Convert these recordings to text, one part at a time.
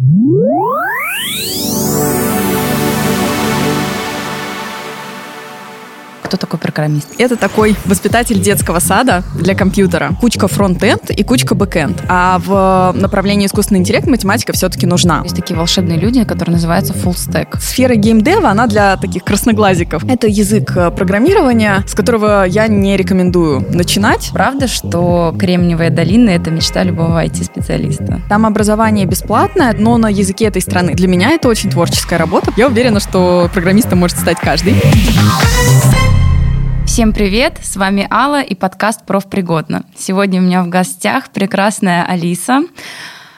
Woo! Кто такой программист? Это такой воспитатель детского сада для компьютера. Кучка front-end и кучка back-end. А в направлении искусственный интеллект математика все-таки нужна. Есть такие волшебные люди, которые называются full stack. Сфера геймдева, она для таких красноглазиков. Это язык э, программирования, с которого я не рекомендую начинать. Правда, что Кремниевая долина — это мечта любого IT-специалиста? Там образование бесплатное, но на языке этой страны. Для меня это очень творческая работа. Я уверена, что программистом может стать каждый. Всем привет, с вами Алла и подкаст «Профпригодно». Сегодня у меня в гостях прекрасная Алиса.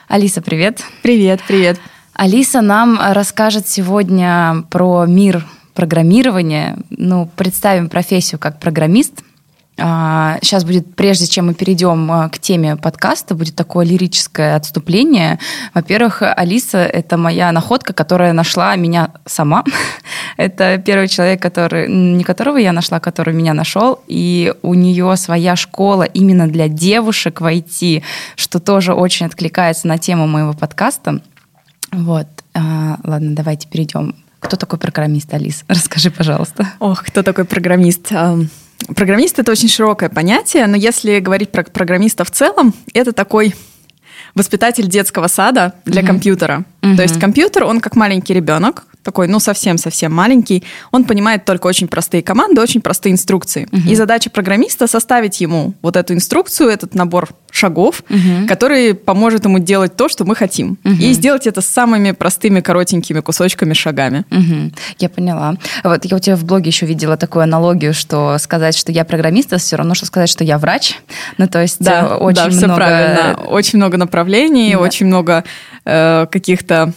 Алиса, привет. Привет, привет. Алиса нам расскажет сегодня про мир программирования. Ну, представим профессию как программист – Сейчас а, будет, прежде чем мы перейдем а, к теме подкаста, будет такое лирическое отступление. Во-первых, Алиса — это моя находка, которая нашла меня сама. это первый человек, который, не которого я нашла, который меня нашел. И у нее своя школа именно для девушек в IT, что тоже очень откликается на тему моего подкаста. Вот. А, ладно, давайте перейдем. Кто такой программист, Алис? Расскажи, пожалуйста. Ох, кто такой программист? Программист это очень широкое понятие, но если говорить про программиста в целом, это такой воспитатель детского сада для uh-huh. компьютера. Uh-huh. То есть компьютер, он как маленький ребенок, такой, ну, совсем-совсем маленький, он понимает только очень простые команды, очень простые инструкции. Uh-huh. И задача программиста составить ему вот эту инструкцию, этот набор шагов, uh-huh. который поможет ему делать то, что мы хотим. Uh-huh. И сделать это с самыми простыми, коротенькими кусочками, шагами. Uh-huh. Я поняла. Вот я у тебя в блоге еще видела такую аналогию, что сказать, что я программист, это все равно, что сказать, что я врач. Ну, то есть да, э, очень да, много... все правильно. Очень много направлений, да. очень много э, каких-то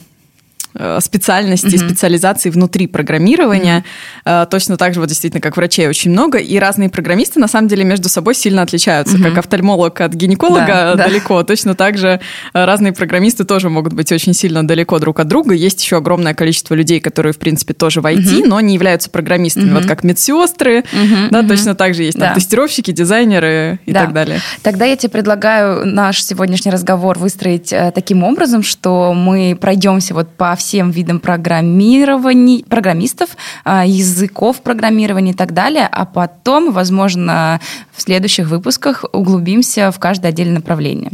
специальностей, mm-hmm. специализаций внутри программирования. Mm-hmm. Точно так же, вот действительно, как врачей очень много. И разные программисты, на самом деле, между собой сильно отличаются. Mm-hmm. Как офтальмолог от гинеколога да, далеко. Да. Точно так же э, разные программисты тоже могут быть очень сильно далеко друг от друга. Есть еще огромное количество людей, которые, в принципе, тоже в IT, mm-hmm. но не являются программистами. Mm-hmm. Вот как медсестры, mm-hmm. да, mm-hmm. точно так же есть там, да. тестировщики, дизайнеры и да. так далее. Тогда я тебе предлагаю наш сегодняшний разговор выстроить э, таким образом, что мы пройдемся вот по всем видам программирования, программистов, а, языков программирования и так далее, а потом, возможно, в следующих выпусках углубимся в каждое отдельное направление.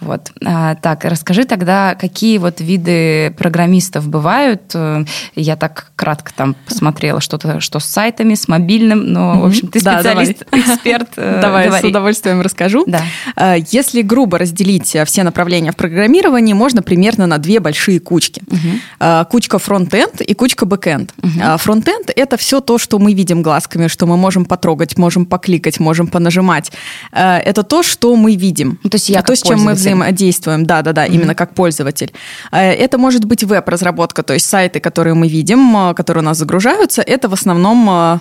Вот. А, так, расскажи тогда, какие вот виды программистов бывают. Э, я так кратко там посмотрела что-то, что с сайтами, с мобильным, но, в общем, ты специалист, да, эксперт. Э, давай, говори. с удовольствием расскажу. Да. А, если грубо разделить э, все направления в программировании, можно примерно на две большие кучки. Угу. Кучка фронт-энд и кучка бэк-энд. Угу. Фронт-энд — это все то, что мы видим глазками, что мы можем потрогать, можем покликать, можем понажимать. Это то, что мы видим. То есть я то, с чем мы взаимодействуем, да-да-да, mm-hmm. именно как пользователь. Э, это может быть веб-разработка, то есть сайты, которые мы видим, э, которые у нас загружаются, это в основном э,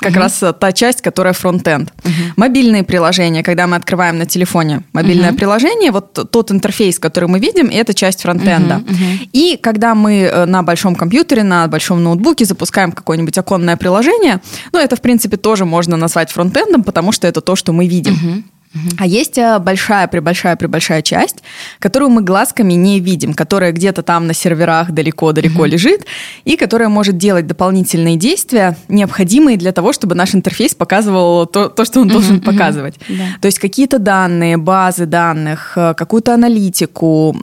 как uh раз та часть, которая фронтенд. uh Мобильные приложения, когда мы открываем на телефоне мобильное uh приложение, вот тот интерфейс, который мы видим, это часть фронтенда. uh uh И когда мы на большом компьютере, на большом ноутбуке запускаем какое-нибудь оконное приложение, ну, это, в принципе, тоже можно назвать фронтендом, потому что это то, что мы видим. А есть э, большая, прибольшая, прибольшая часть, которую мы глазками не видим, которая где-то там на серверах далеко-далеко uh-huh. лежит, и которая может делать дополнительные действия, необходимые для того, чтобы наш интерфейс показывал то, то что он должен uh-huh. показывать. Yeah. То есть какие-то данные, базы данных, э, какую-то аналитику,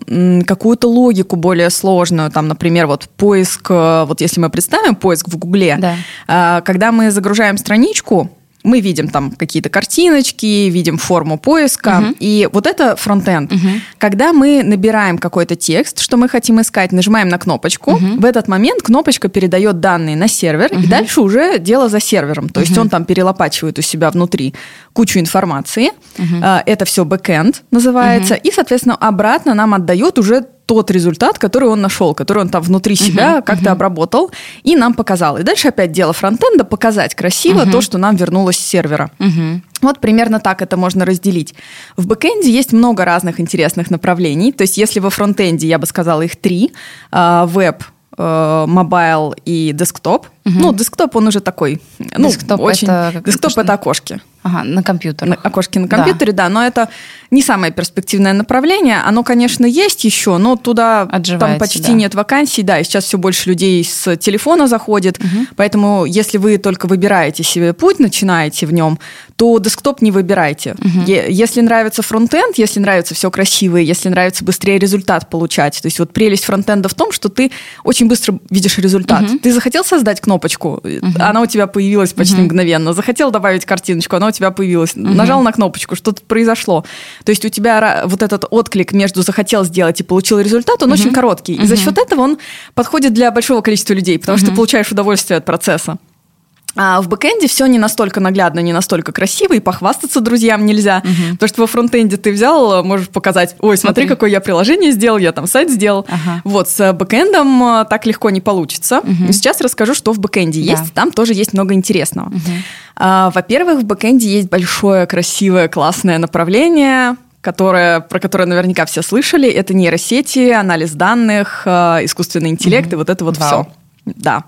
какую-то логику более сложную, там, например, вот поиск, э, вот если мы представим поиск в Гугле, yeah. когда мы загружаем страничку, мы видим там какие-то картиночки, видим форму поиска, угу. и вот это фронтенд. Угу. Когда мы набираем какой-то текст, что мы хотим искать, нажимаем на кнопочку, угу. в этот момент кнопочка передает данные на сервер, угу. и дальше уже дело за сервером. То угу. есть он там перелопачивает у себя внутри кучу информации. Угу. Это все бэкенд называется, угу. и, соответственно, обратно нам отдает уже тот результат, который он нашел, который он там внутри себя uh-huh, как-то uh-huh. обработал и нам показал. И дальше опять дело фронтенда показать красиво uh-huh. то, что нам вернулось с сервера. Uh-huh. Вот примерно так это можно разделить. В бэкенде есть много разных интересных направлений. То есть если во фронтенде, я бы сказала, их три. А, веб, э, mobile и десктоп. Угу. Ну, десктоп, он уже такой, ну, десктоп очень... Это, десктоп — это окошки. Ага, на компьютере. На, окошки на компьютере, да. да, но это не самое перспективное направление. Оно, конечно, есть еще, но туда там почти да. нет вакансий, да, и сейчас все больше людей с телефона заходит, угу. поэтому если вы только выбираете себе путь, начинаете в нем, то десктоп не выбирайте. Угу. Если нравится фронтенд, если нравится все красивое, если нравится быстрее результат получать, то есть вот прелесть фронтенда в том, что ты очень быстро видишь результат. Угу. Ты захотел создать кнопочку, угу. она у тебя появилась почти угу. мгновенно. Захотел добавить картиночку, она у тебя появилась. Угу. Нажал на кнопочку, что-то произошло. То есть у тебя вот этот отклик между захотел сделать и получил результат, он угу. очень короткий. И за счет этого он подходит для большого количества людей, потому угу. что ты получаешь удовольствие от процесса. А в бэкэнде все не настолько наглядно, не настолько красиво, и похвастаться друзьям нельзя. Угу. Потому что во фронтенде ты взял, можешь показать, ой, смотри, смотри. какое я приложение сделал, я там сайт сделал. Ага. Вот, с бэкэндом э, так легко не получится. Угу. Сейчас расскажу, что в бэкэнде да. есть. Там тоже есть много интересного. Угу. А, во-первых, в бэкэнде есть большое, красивое, классное направление, которое, про которое наверняка все слышали. Это нейросети, анализ данных, э, искусственный интеллект угу. и вот это вот Вау. все. Да.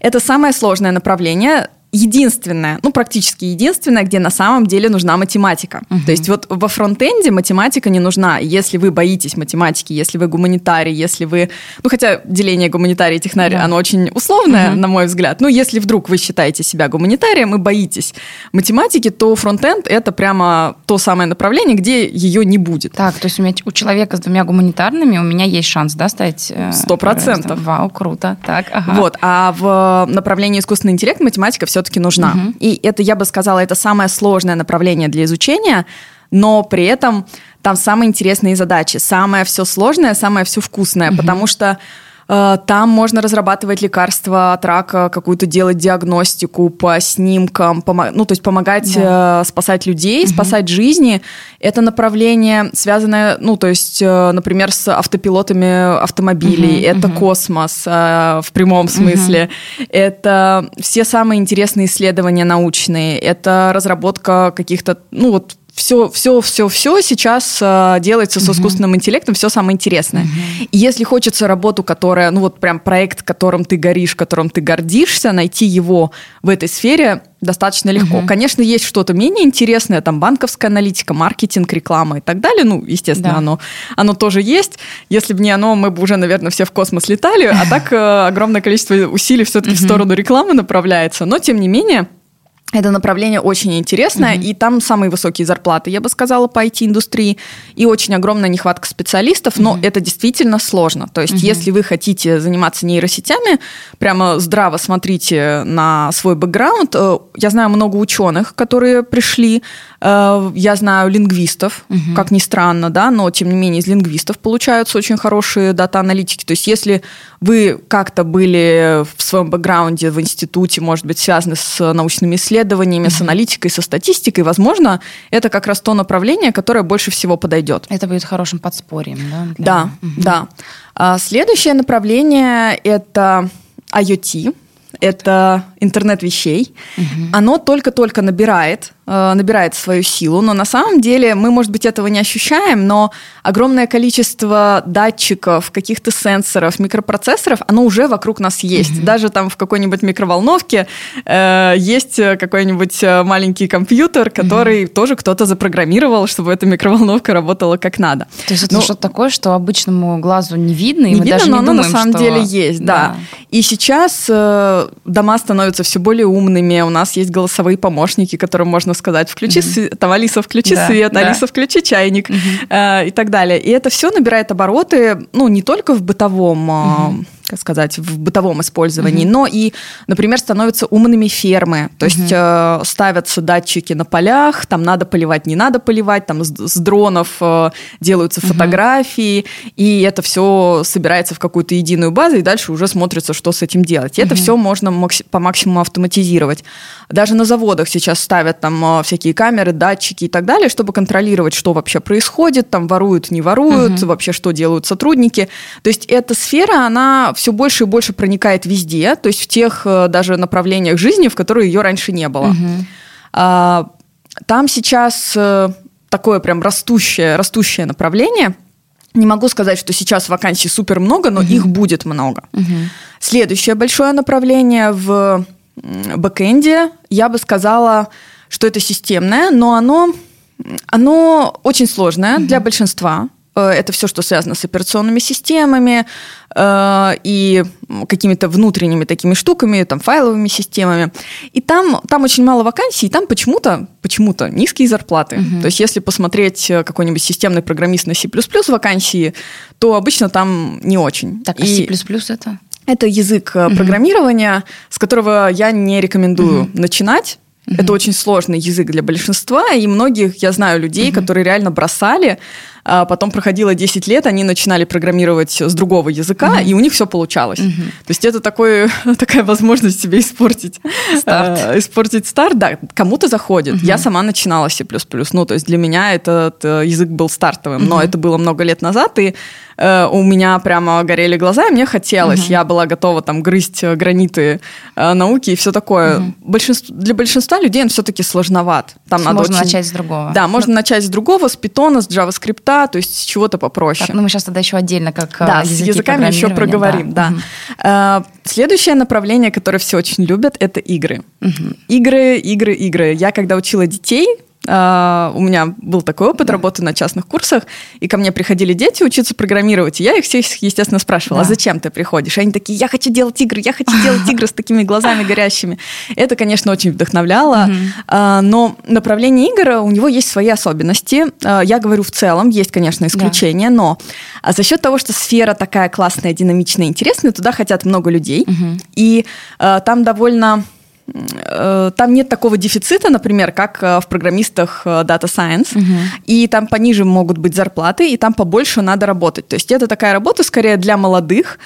Это самое сложное направление единственное, ну практически единственное, где на самом деле нужна математика. Угу. То есть вот во фронтенде математика не нужна. Если вы боитесь математики, если вы гуманитарий, если вы... Ну хотя деление гуманитарий и технарий, да. оно очень условное, угу. на мой взгляд. Но если вдруг вы считаете себя гуманитарием и боитесь математики, то фронтенд — это прямо то самое направление, где ее не будет. Так, то есть у, меня, у человека с двумя гуманитарными у меня есть шанс, да, стать... Э, Сто процентов. Вау, круто. Так, ага. Вот, а в направлении искусственный интеллект математика все все-таки нужна. Угу. И это, я бы сказала, это самое сложное направление для изучения, но при этом там самые интересные задачи, самое все сложное, самое все вкусное, угу. потому что там можно разрабатывать лекарства от рака, какую-то делать диагностику по снимкам, пом- ну, то есть помогать да. Э, спасать людей, угу. спасать жизни. Это направление, связанное, ну, то есть, э, например, с автопилотами автомобилей. Угу, это угу. космос в прямом смысле. Угу. Это все самые интересные исследования научные. Это разработка каких-то, ну, вот все, все, все, все сейчас э, делается с искусственным интеллектом, все самое интересное. И если хочется работу, которая, ну вот прям проект, которым ты горишь, которым ты гордишься, найти его в этой сфере достаточно легко. Конечно, есть что-то менее интересное, там банковская аналитика, маркетинг, реклама и так далее. Ну, естественно, да. оно, оно тоже есть. Если бы не оно, мы бы уже, наверное, все в космос летали. А так э, огромное количество усилий все-таки в сторону рекламы направляется. Но, тем не менее, это направление очень интересное, mm-hmm. и там самые высокие зарплаты, я бы сказала, по IT-индустрии, и очень огромная нехватка специалистов, но mm-hmm. это действительно сложно. То есть, mm-hmm. если вы хотите заниматься нейросетями, прямо здраво смотрите на свой бэкграунд. Э, я знаю много ученых, которые пришли, э, я знаю лингвистов, mm-hmm. как ни странно, да, но тем не менее из лингвистов получаются очень хорошие дата-аналитики. То есть, если вы как-то были в своем бэкграунде в институте, может быть, связаны с научными исследованиями, с аналитикой, со статистикой, возможно, это как раз то направление, которое больше всего подойдет. Это будет хорошим подспорьем, да? Да, угу. да. А следующее направление это IoT, это интернет вещей. Угу. Оно только-только набирает Э, набирает свою силу, но на самом деле мы, может быть, этого не ощущаем, но огромное количество датчиков, каких-то сенсоров, микропроцессоров, оно уже вокруг нас есть. Mm-hmm. Даже там в какой-нибудь микроволновке э, есть какой-нибудь э, маленький компьютер, который mm-hmm. тоже кто-то запрограммировал, чтобы эта микроволновка работала как надо. То есть это ну, что-то такое, что обычному глазу не видно, и не мы видно, даже но не оно думаем, на самом что... деле есть, да. да. И сейчас э, дома становятся все более умными, у нас есть голосовые помощники, которым можно сказать, включи mm-hmm. свет, там, Алиса, включи да, свет, да. Алиса, включи чайник mm-hmm. э, и так далее. И это все набирает обороты, ну, не только в бытовом... Mm-hmm как сказать, в бытовом использовании, угу. но и, например, становятся умными фермы, то есть э, ставятся датчики на полях, там надо поливать, не надо поливать, там с, с дронов э, делаются фотографии, и это все собирается в какую-то единую базу, и дальше уже смотрится, что с этим делать. И угу. это все можно макси- по максимуму автоматизировать. Даже на заводах сейчас ставят там э, всякие камеры, датчики и так далее, чтобы контролировать, что вообще происходит, там воруют, не воруют, угу. вообще что делают сотрудники. То есть эта сфера, она все больше и больше проникает везде, то есть в тех э, даже направлениях жизни, в которые ее раньше не было. Угу. Там сейчас э, такое прям растущее, растущее направление. Не могу сказать, что сейчас вакансий супер много, но угу. их будет много. Угу. Следующее большое направление в бэкэнде, я бы сказала, что это системное, но оно, оно очень сложное для большинства. Э, это все, что связано с операционными системами э, и какими-то внутренними такими штуками, там, файловыми системами. И там, там очень мало вакансий, и там почему-то почему-то низкие зарплаты. Угу. То есть если посмотреть э, какой-нибудь системный программист на C++ вакансии, то обычно там не очень. Так, а и... C++ это? Это язык угу. программирования, с которого я не рекомендую угу. начинать. Mm-hmm. Это очень сложный язык для большинства, и многих, я знаю людей, mm-hmm. которые реально бросали, а потом проходило 10 лет, они начинали программировать с другого языка, mm-hmm. и у них все получалось. Mm-hmm. То есть это такой, такая возможность себе испортить. Старт. Э, испортить старт, да, кому-то заходит. Mm-hmm. Я сама начинала C++, ну, то есть для меня этот э, язык был стартовым, mm-hmm. но это было много лет назад, и э, у меня прямо горели глаза, и мне хотелось. Mm-hmm. Я была готова там грызть э, граниты э, науки и все такое. Mm-hmm. Большинство, для большинства людей он все-таки сложноват. Там надо можно очень... начать с другого. Да, можно ну... начать с другого, с питона, с JavaScript, то есть с чего-то попроще. Так, ну мы сейчас тогда еще отдельно как Да, с языками еще проговорим, да. да. Угу. Следующее направление, которое все очень любят, это игры. Угу. Игры, игры, игры. Я когда учила детей, Uh, у меня был такой опыт да. работы на частных курсах, и ко мне приходили дети учиться программировать, и я их всех, естественно, спрашивала, «А да. а зачем ты приходишь? И они такие, я хочу делать игры, я хочу делать игры с такими глазами горящими. Это, конечно, очень вдохновляло, uh, но направление игр, у него есть свои особенности. Uh, я говорю в целом, есть, конечно, исключения, да. но за счет того, что сфера такая классная, динамичная, интересная, туда хотят много людей, и там довольно там нет такого дефицита, например, как э, в программистах э, Data Science, угу. и там пониже могут быть зарплаты, и там побольше надо работать. То есть это такая работа скорее для молодых,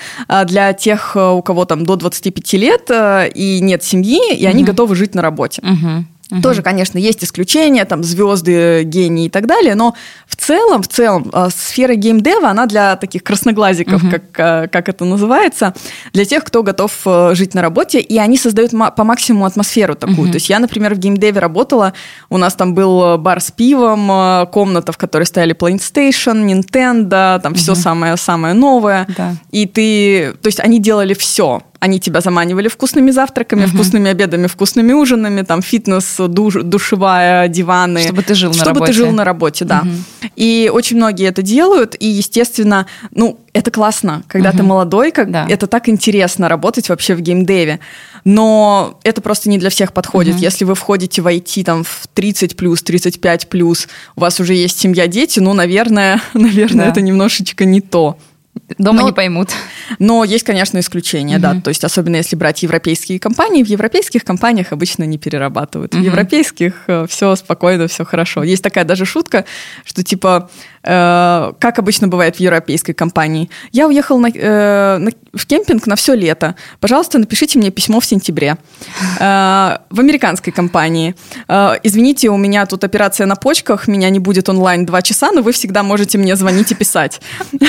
для тех, у кого там до 25 лет и нет семьи, и угу. они готовы жить на работе. Угу. Угу. Тоже, конечно, есть исключения, там звезды, гении и так далее, но в целом, в целом, э, сфера геймдева, она для таких красноглазиков, угу. как, э, как это называется, для тех, кто готов э, жить на работе, и они создают по максимуму атмосферу такую. Угу. То есть я, например, в геймдеве работала, у нас там был бар с пивом, комната, в которой стояли PlayStation, Nintendo, там угу. все самое-самое новое, да. и ты, то есть они делали все, они тебя заманивали вкусными завтраками, угу. вкусными обедами, вкусными ужинами, там фитнес, душ, душевая, диваны. Чтобы ты жил на работе. Чтобы ты жил на работе, да. Угу. И очень многие это делают, и, естественно, ну, это классно, когда угу. ты молодой, как да. это так интересно работать вообще в геймдеве. Но это просто не для всех подходит. Угу. Если вы входите в IT там в 30 плюс, 35 плюс, у вас уже есть семья, дети, ну, наверное, наверное, да. это немножечко не то. Дома но, не поймут. Но есть, конечно, исключения, угу. да. То есть, особенно если брать европейские компании, в европейских компаниях обычно не перерабатывают. Угу. В европейских э, все спокойно, все хорошо. Есть такая даже шутка, что типа Э, как обычно бывает в европейской компании. Я уехал на, э, на, в кемпинг на все лето. Пожалуйста, напишите мне письмо в сентябре. Э, в американской компании. Э, извините, у меня тут операция на почках, меня не будет онлайн два часа, но вы всегда можете мне звонить и писать.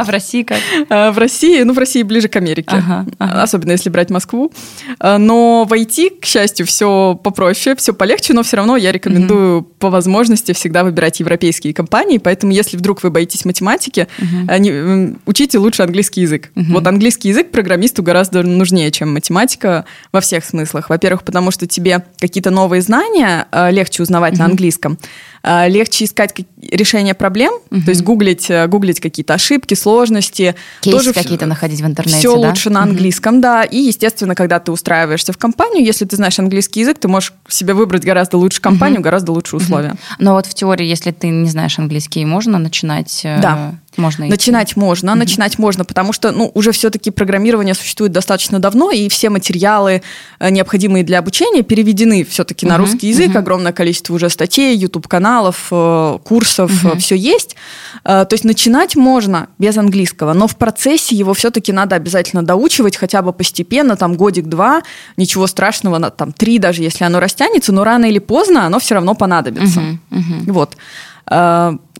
А в России как? Э, в России, ну, в России ближе к Америке. Особенно если брать Москву. Э, но в IT, к счастью, все попроще, все полегче, но все равно я рекомендую по возможности всегда выбирать европейские компании, поэтому Поэтому, если вдруг вы боитесь математики, угу. не, учите лучше английский язык. Угу. Вот английский язык программисту гораздо нужнее, чем математика во всех смыслах. Во-первых, потому что тебе какие-то новые знания э, легче узнавать угу. на английском. Э, легче искать решение проблем, угу. то есть гуглить, э, гуглить какие-то ошибки, сложности. Кейсы какие-то находить в интернете, Все да? лучше на английском, угу. да. И, естественно, когда ты устраиваешься в компанию, если ты знаешь английский язык, ты можешь себе выбрать гораздо лучше компанию, угу. гораздо лучше условия. Угу. Но вот в теории, если ты не знаешь английский, можно начинать... Да. Можно идти. Начинать можно, mm-hmm. начинать можно, потому что ну, уже все-таки программирование существует достаточно давно, и все материалы, э, необходимые для обучения, переведены все-таки mm-hmm. на русский язык. Mm-hmm. Огромное количество уже статей, YouTube-каналов, э, курсов, mm-hmm. все есть. То есть начинать можно без английского, но в процессе его все-таки надо обязательно доучивать хотя бы постепенно, там годик-два, ничего страшного, там три даже, если оно растянется, но рано или поздно оно все равно понадобится. Mm-hmm. Mm-hmm. Вот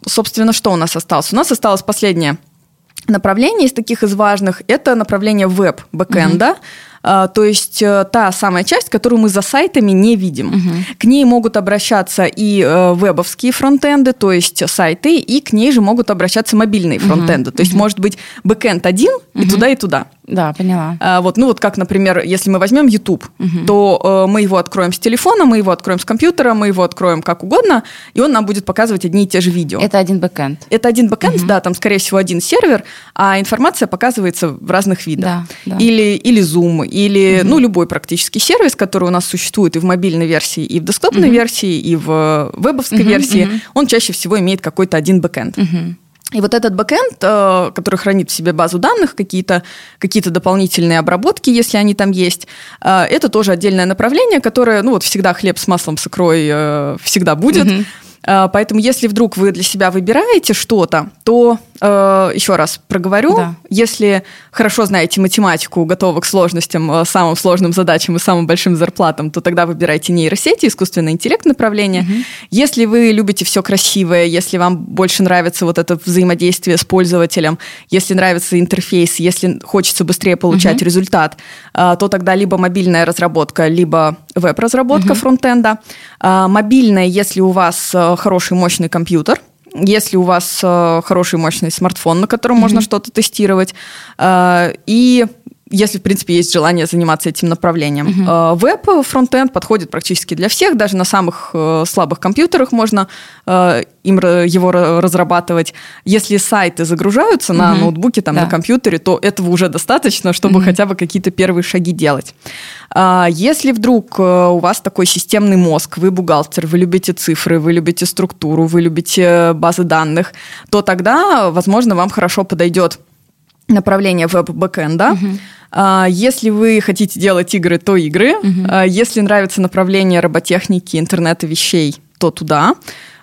собственно, что у нас осталось? У нас осталось последнее направление из таких из важных. Это направление веб-бэкэнда. Э, то есть э, та самая часть, которую мы за сайтами не видим. Uh-huh. К ней могут обращаться и э, вебовские фронтенды, то есть сайты, и к ней же могут обращаться мобильные фронтенды. Uh-huh. То есть uh-huh. может быть бэкэнд один uh-huh. и туда, и туда. Да, поняла. А, вот, ну вот как, например, если мы возьмем YouTube, угу. то э, мы его откроем с телефона, мы его откроем с компьютера, мы его откроем как угодно, и он нам будет показывать одни и те же видео. Это один бэкэнд. Это один бэкэнд, угу. да, там, скорее всего, один сервер, а информация показывается в разных видах. Да, да. Или, или Zoom, или, угу. ну, любой практически сервис, который у нас существует и в мобильной версии, и в десктопной угу. версии, и в вебовской угу, версии, угу. он чаще всего имеет какой-то один бэкэнд. Угу. И вот этот бэкэнд, э, который хранит в себе базу данных, какие-то какие дополнительные обработки, если они там есть, э, это тоже отдельное направление, которое, ну вот всегда хлеб с маслом с икрой э, всегда будет. Mm-hmm. Поэтому если вдруг вы для себя выбираете что-то, то Э, еще раз проговорю. Да. Если хорошо знаете математику, готовы к сложностям, э, самым сложным задачам и самым большим зарплатам, то тогда выбирайте нейросети, искусственный интеллект направление. Угу. Если вы любите все красивое, если вам больше нравится вот это взаимодействие с пользователем, если нравится интерфейс, если хочется быстрее получать угу. результат, э, то тогда либо мобильная разработка, либо веб-разработка угу. фронтенда. Мобильная, если у вас хороший мощный компьютер, если у вас э, хороший мощный смартфон, на котором mm-hmm. можно что-то тестировать, э, и если, в принципе, есть желание заниматься этим направлением. Uh-huh. Веб, фронтенд подходит практически для всех, даже на самых э, слабых компьютерах можно э, им его разрабатывать. Если сайты загружаются uh-huh. на ноутбуке, там, да. на компьютере, то этого уже достаточно, чтобы uh-huh. хотя бы какие-то первые шаги делать. А если вдруг у вас такой системный мозг, вы бухгалтер, вы любите цифры, вы любите структуру, вы любите базы данных, то тогда, возможно, вам хорошо подойдет направление веб-бэкэнда. Uh-huh. А, если вы хотите делать игры, то игры. Угу. Если нравится направление роботехники, интернета вещей, то туда.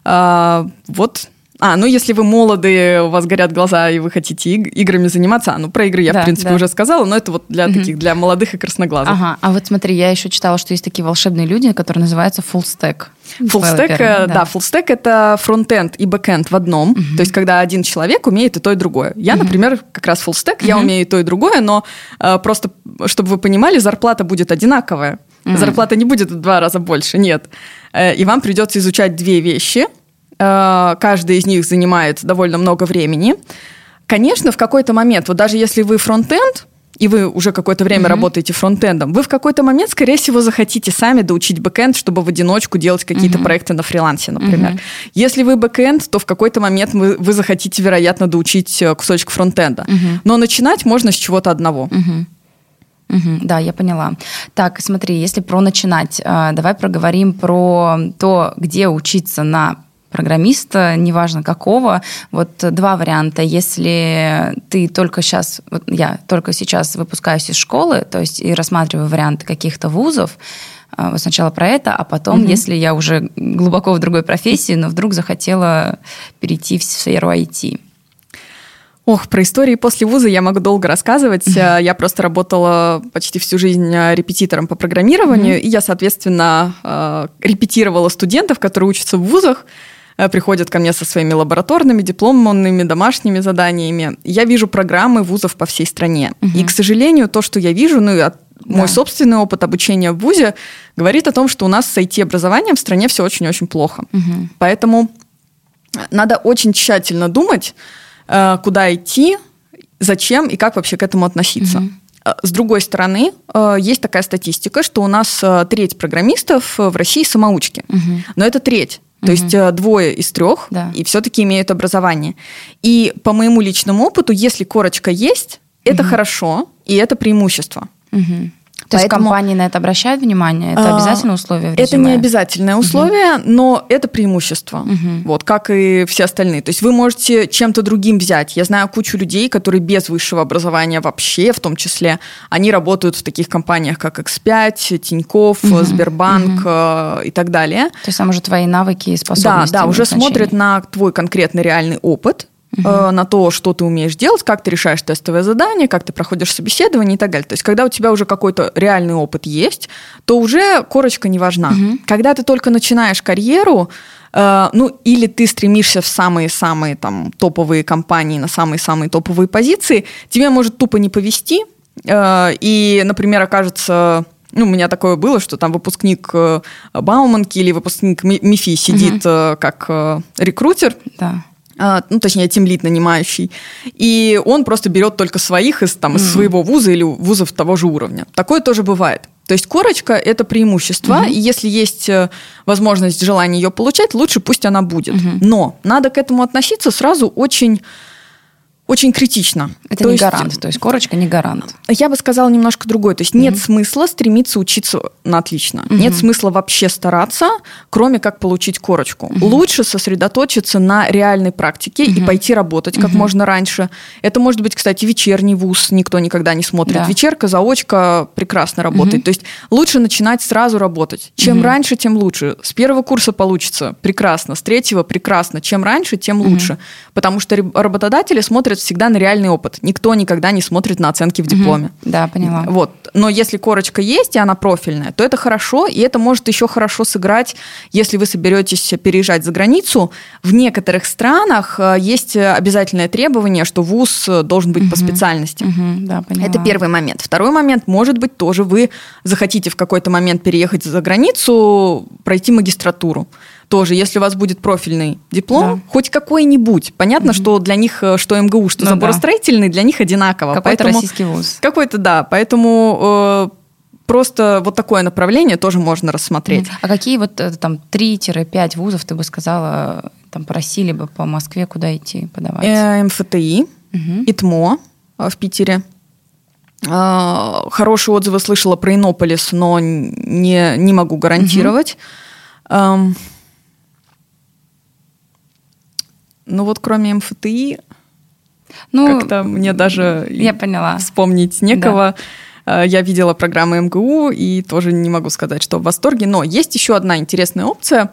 А, вот а, ну если вы молоды, у вас горят глаза, и вы хотите иг- играми заниматься, а, ну про игры я, да, в принципе, да. уже сказала, но это вот для угу. таких, для молодых и красноглазых. Ага, а вот смотри, я еще читала, что есть такие волшебные люди, которые называются full stack. Full stack, да, да full stack это фронтенд и бэкенд в одном, угу. то есть когда один человек умеет и то, и другое. Я, угу. например, как раз full stack, угу. я умею и то, и другое, но э, просто, чтобы вы понимали, зарплата будет одинаковая. Угу. Зарплата не будет в два раза больше, нет. Э, и вам придется изучать две вещи – Э, каждый из них занимает довольно много времени. Конечно, в какой-то момент, вот даже если вы фронтенд, и вы уже какое-то время mm-hmm. работаете фронтендом, вы в какой-то момент, скорее всего, захотите сами доучить бэкенд, чтобы в одиночку делать какие-то mm-hmm. проекты на фрилансе, например. Mm-hmm. Если вы бэкенд, то в какой-то момент вы, вы захотите, вероятно, доучить э, кусочек фронтенда. Mm-hmm. Но начинать можно с чего-то одного. Mm-hmm. Угу, да, я поняла. Так, смотри, если про начинать, э, давай проговорим про то, где учиться на программиста, неважно какого. Вот два варианта. Если ты только сейчас, вот я только сейчас выпускаюсь из школы, то есть и рассматриваю варианты каких-то вузов, а, вот сначала про это, а потом, угу. если я уже глубоко в другой профессии, но вдруг захотела перейти в сферу IT. Ох, про истории после вуза я могу долго рассказывать. Mm-hmm. Я просто работала почти всю жизнь э, репетитором по программированию, mm-hmm. и я, соответственно, э, репетировала студентов, которые учатся в вузах. Э, приходят ко мне со своими лабораторными, дипломными, домашними заданиями. Я вижу программы вузов по всей стране. Угу. И, к сожалению, то, что я вижу, ну, от мой да. собственный опыт обучения в ВУЗе говорит о том, что у нас с IT-образованием в стране все очень-очень плохо. Угу. Поэтому надо очень тщательно думать, э, куда идти, зачем и как вообще к этому относиться. Угу. С другой стороны, есть такая статистика, что у нас треть программистов в России самоучки. Угу. Но это треть. То угу. есть э, двое из трех да. и все-таки имеют образование. И по моему личному опыту, если корочка есть, это угу. хорошо и это преимущество. Угу. То Поэтому, есть компании на это обращают внимание? Это а, обязательное условие в резюме? Это не обязательное условие, угу. но это преимущество. Угу. Вот, как и все остальные. То есть вы можете чем-то другим взять. Я знаю кучу людей, которые без высшего образования вообще, в том числе, они работают в таких компаниях, как X5, Тиньков, угу. Сбербанк угу. и так далее. То есть там уже твои навыки и способности. Да, да, уже значение. смотрят на твой конкретный реальный опыт, угу. на то, что ты умеешь делать, как ты решаешь тестовое задание, как ты проходишь собеседование и так далее. То есть, когда у тебя уже какой-то реальный опыт есть, то уже корочка не важна. Угу. Когда ты только начинаешь карьеру, э, ну, или ты стремишься в самые-самые там топовые компании, на самые-самые топовые позиции, тебе может тупо не повести, э, и, например, окажется ну, у меня такое было, что там выпускник Бауманки или выпускник МИФИ сидит угу. как рекрутер. Да ну, точнее, тимлит нанимающий, и он просто берет только своих из, там, из mm своего вуза или вузов того же уровня. Такое тоже бывает. То есть корочка – это преимущество, угу. и если есть э, возможность, желание ее получать, лучше пусть она будет. Угу. Но надо к этому относиться сразу очень очень критично. Это то не есть, гарант, то есть корочка не гарант. Я бы сказала немножко другое. То есть mm нет смысла стремиться учиться на отлично. mm Нет смысла вообще стараться, кроме как получить корочку. mm Лучше сосредоточиться на реальной практике mm и пойти работать как mm можно раньше. Это может быть, кстати, вечерний вуз, никто никогда не смотрит. Да. Вечерка, заочка прекрасно работает. mm То есть лучше начинать сразу работать. Чем mm раньше, тем лучше. С первого курса получится прекрасно, с третьего прекрасно. Чем раньше, тем лучше. mm Потому что работодатели смотрят смотрят всегда на реальный опыт. Никто никогда не смотрит на оценки в дипломе. Угу. Да, поняла. Вот. Но если корочка есть, и она профильная, то это хорошо, и это может еще хорошо сыграть, если вы соберетесь переезжать за границу. В некоторых странах э, есть обязательное требование, что вуз должен быть угу. по специальности. Угу. Да, поняла. Это первый момент. Второй момент, может быть, тоже вы захотите в какой-то момент переехать за границу, пройти магистратуру тоже, если у вас будет профильный диплом, да. хоть какой-нибудь, понятно, угу. что для них, э, что МГУ, что ну, заборостроительный, да. для них одинаково. Какой-то поэтому, российский вуз. Какой-то, да. Поэтому э, просто вот такое направление тоже можно рассмотреть. А какие вот э, там 3-5 вузов ты бы сказала, там просили бы по Москве, куда идти подавать? Э, МФТИ, угу. ИТМО э, в Питере. Хорошие отзывы слышала про Иннополис, но не, не могу гарантировать. Угу. Ну вот кроме МФТИ, ну, как-то мне даже я поняла. вспомнить некого. Да. Я видела программы МГУ и тоже не могу сказать, что в восторге. Но есть еще одна интересная опция.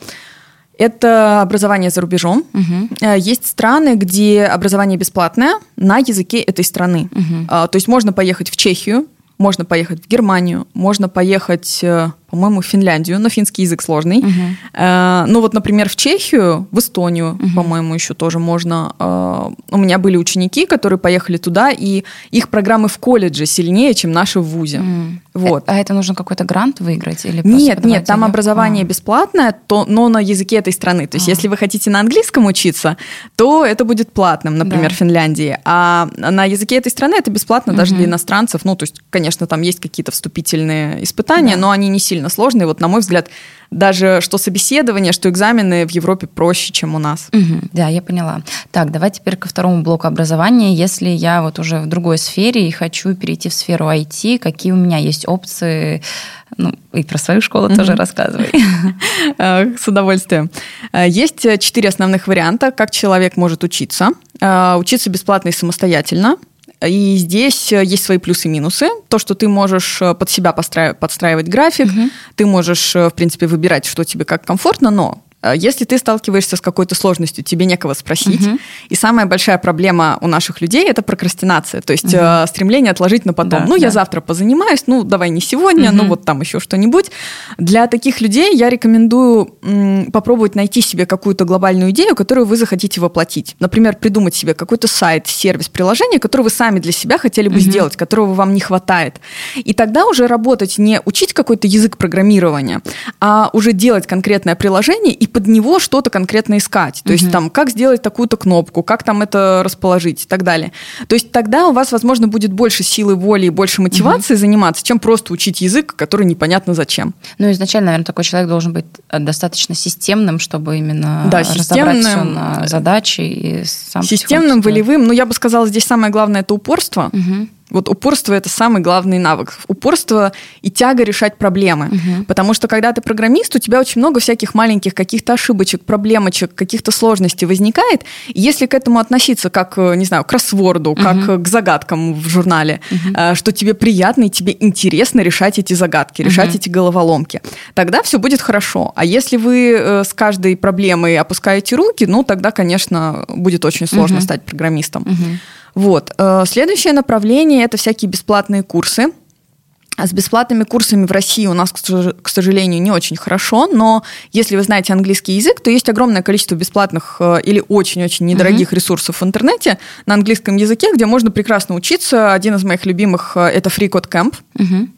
Это образование за рубежом. Угу. Есть страны, где образование бесплатное на языке этой страны. Угу. То есть можно поехать в Чехию, можно поехать в Германию, можно поехать э, по-моему, в Финляндию, но финский язык сложный. Uh-huh. ну вот, например, в Чехию, в Эстонию, uh-huh. по-моему, еще тоже можно. Э, у меня были ученики, которые поехали туда, и их программы в колледже сильнее, чем наши в ВУЗе. Uh-huh. Вот. А это нужно какой-то грант выиграть? Или нет, нет, там образование uh-huh. бесплатное, то, но на языке этой страны. То есть, uh-huh. если вы хотите на английском учиться, то это будет платным, например, да. в Финляндии. А на языке этой страны это бесплатно uh-huh. даже для иностранцев. Ну, то есть, конечно, там есть какие-то вступительные испытания, да. но они не сильно довольно сложные. Вот, на мой взгляд, даже что собеседование, что экзамены в Европе проще, чем у нас. Угу, да, я поняла. Так, давай теперь ко второму блоку образования. Если я вот уже в другой сфере и хочу перейти в сферу IT, какие у меня есть опции? Ну, и про свою школу mm тоже рассказывай. Э, с удовольствием. Э, есть четыре основных варианта, как человек может учиться. Э, учиться бесплатно и самостоятельно – и здесь э, есть свои плюсы и минусы. То, что ты можешь э, под себя подстраивать график, угу. ты можешь, э, в принципе, выбирать, что тебе как комфортно, но если ты сталкиваешься с какой-то сложностью, тебе некого спросить. Угу. И самая большая проблема у наших людей это прокрастинация, то есть угу. э, стремление отложить на потом. Да, ну, да. я завтра позанимаюсь, ну, давай не сегодня, угу. ну, вот там еще что-нибудь. Для таких людей я рекомендую м, попробовать найти себе какую-то глобальную идею, которую вы захотите воплотить. Например, придумать себе какой-то сайт, сервис, приложение, которое вы сами для себя хотели бы угу. сделать, которого вам не хватает. И тогда уже работать не учить какой-то язык программирования, а уже делать конкретное приложение и под него что-то конкретно искать. То угу. есть там, как сделать такую-то кнопку, как там это расположить и так далее. То есть тогда у вас, возможно, будет больше силы воли и больше мотивации угу. заниматься, чем просто учить язык, который непонятно зачем. Ну, изначально, наверное, такой человек должен быть э, достаточно системным, чтобы именно да, системным, разобрать все на задачи и сам Системным, волевым. Ну, я бы сказала, здесь самое главное – это упорство. Угу. Вот упорство – это самый главный навык. Упорство и тяга решать проблемы. Угу. Потому что когда ты программист, у тебя очень много всяких маленьких каких-то ошибочек, проблемочек, каких-то сложностей возникает. И если к этому относиться как, э, не знаю, к кроссворду, угу. как к загадкам в журнале, угу. что тебе приятно и тебе интересно решать эти загадки, решать угу. эти головоломки, тогда все будет хорошо. А если вы с каждой проблемой опускаете руки, ну тогда, конечно, будет очень сложно угу. стать программистом. Угу. Вот. Э, следующее направление – это всякие бесплатные курсы. С бесплатными курсами в России у нас, к сожалению, не очень хорошо, но если вы знаете английский язык, то есть огромное количество бесплатных э, или очень-очень недорогих mm-hmm. ресурсов в интернете на английском языке, где можно прекрасно учиться. Один из моих любимых э, – это FreeCode Camp. Mm-hmm.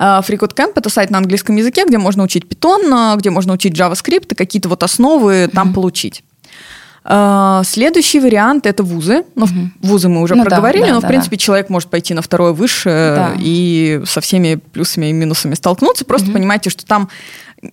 FreeCode Camp – это сайт на английском языке, где можно учить Python, где можно учить JavaScript и какие-то вот основы mm-hmm. там получить. А, следующий вариант это вузы. Ну, угу. вузы мы уже ну, проговорили, да, да, но, в да, принципе, да. человек может пойти на второе высшее да. и со всеми плюсами и минусами столкнуться. Просто угу. понимаете, что там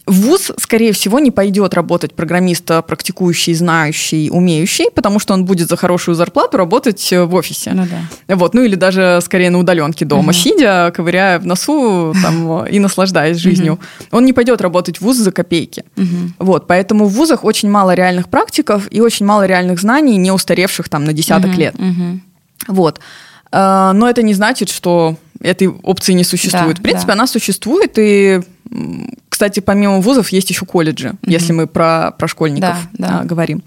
в ВУЗ, скорее всего, не пойдет работать программиста, практикующий, знающий, умеющий, потому что он будет за хорошую зарплату работать э, в офисе. Ну, да. вот, ну или даже скорее на удаленке дома, угу. сидя, ковыряя в носу там, и наслаждаясь жизнью. Угу. Он не пойдет работать в ВУЗ за копейки. Угу. Вот, поэтому в ВУЗах очень мало реальных практиков и очень мало реальных знаний, не устаревших там на десяток угу. лет. Угу. Вот. Э, но это не значит, что этой опции не существует. Да, в принципе, да. она существует, и кстати, помимо вузов есть еще колледжи, mm-hmm. если мы про, про школьников да, да. А, говорим.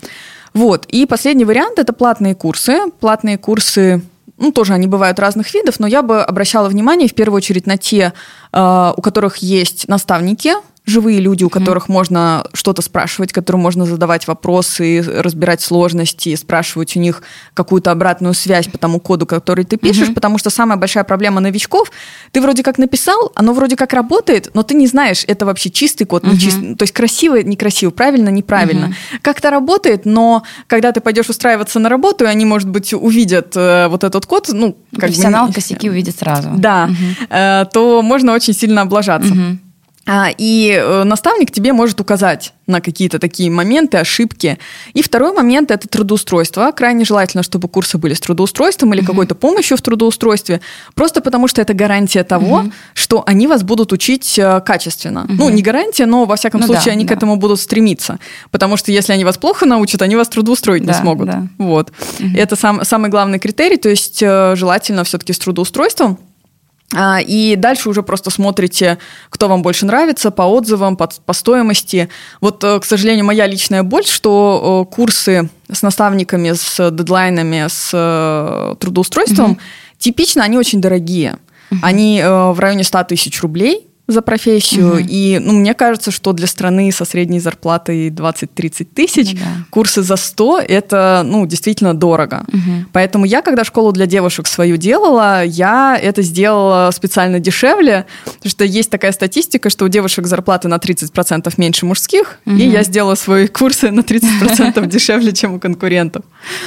Вот. И последний вариант это платные курсы. Платные курсы ну, тоже они бывают разных видов, но я бы обращала внимание в первую очередь на те, э, у которых есть наставники, живые люди, у которых mm-hmm. можно что-то спрашивать, которым можно задавать вопросы, разбирать сложности, спрашивать у них какую-то обратную связь по тому коду, который ты пишешь, mm-hmm. потому что самая большая проблема новичков, ты вроде как написал, оно вроде как работает, но ты не знаешь, это вообще чистый код, mm-hmm. чистый, то есть красиво, некрасиво, правильно, неправильно. Mm-hmm. Как-то работает, но когда ты пойдешь устраиваться на работу, и они, может быть, увидят э, вот этот код, ну, как Профессионал бы... косяки увидит сразу. Да, mm-hmm. э, то можно очень сильно облажаться. Mm-hmm. А, и э, наставник тебе может указать на какие-то такие моменты, ошибки. И второй момент – это трудоустройство. Крайне желательно, чтобы курсы были с трудоустройством или mm-hmm. какой-то помощью в трудоустройстве, просто потому что это гарантия того, mm-hmm. что они вас будут учить э, качественно. Mm-hmm. Ну, не гарантия, но, во всяком ну, случае, да, они да. к этому будут стремиться. Потому что если они вас плохо научат, они вас трудоустроить да, не смогут. Да. Вот. Mm-hmm. Это сам, самый главный критерий, то есть э, желательно все-таки с трудоустройством. А, и дальше уже просто смотрите, кто вам больше нравится, по отзывам, по, по стоимости. Вот, э, к сожалению, моя личная боль, что э, курсы с наставниками, с дедлайнами, с э, трудоустройством, угу. типично они очень дорогие. Угу. Они в районе 100 тысяч рублей за профессию. Угу. И ну, мне кажется, что для страны со средней зарплатой 20-30 тысяч ну, да. курсы за 100 это ну, действительно дорого. Угу. Поэтому я, когда школу для девушек свою делала, я это сделала специально дешевле, потому что есть такая статистика, что у девушек зарплаты на 30% меньше мужских, угу. и я сделала свои курсы на 30% дешевле, чем у конкурентов.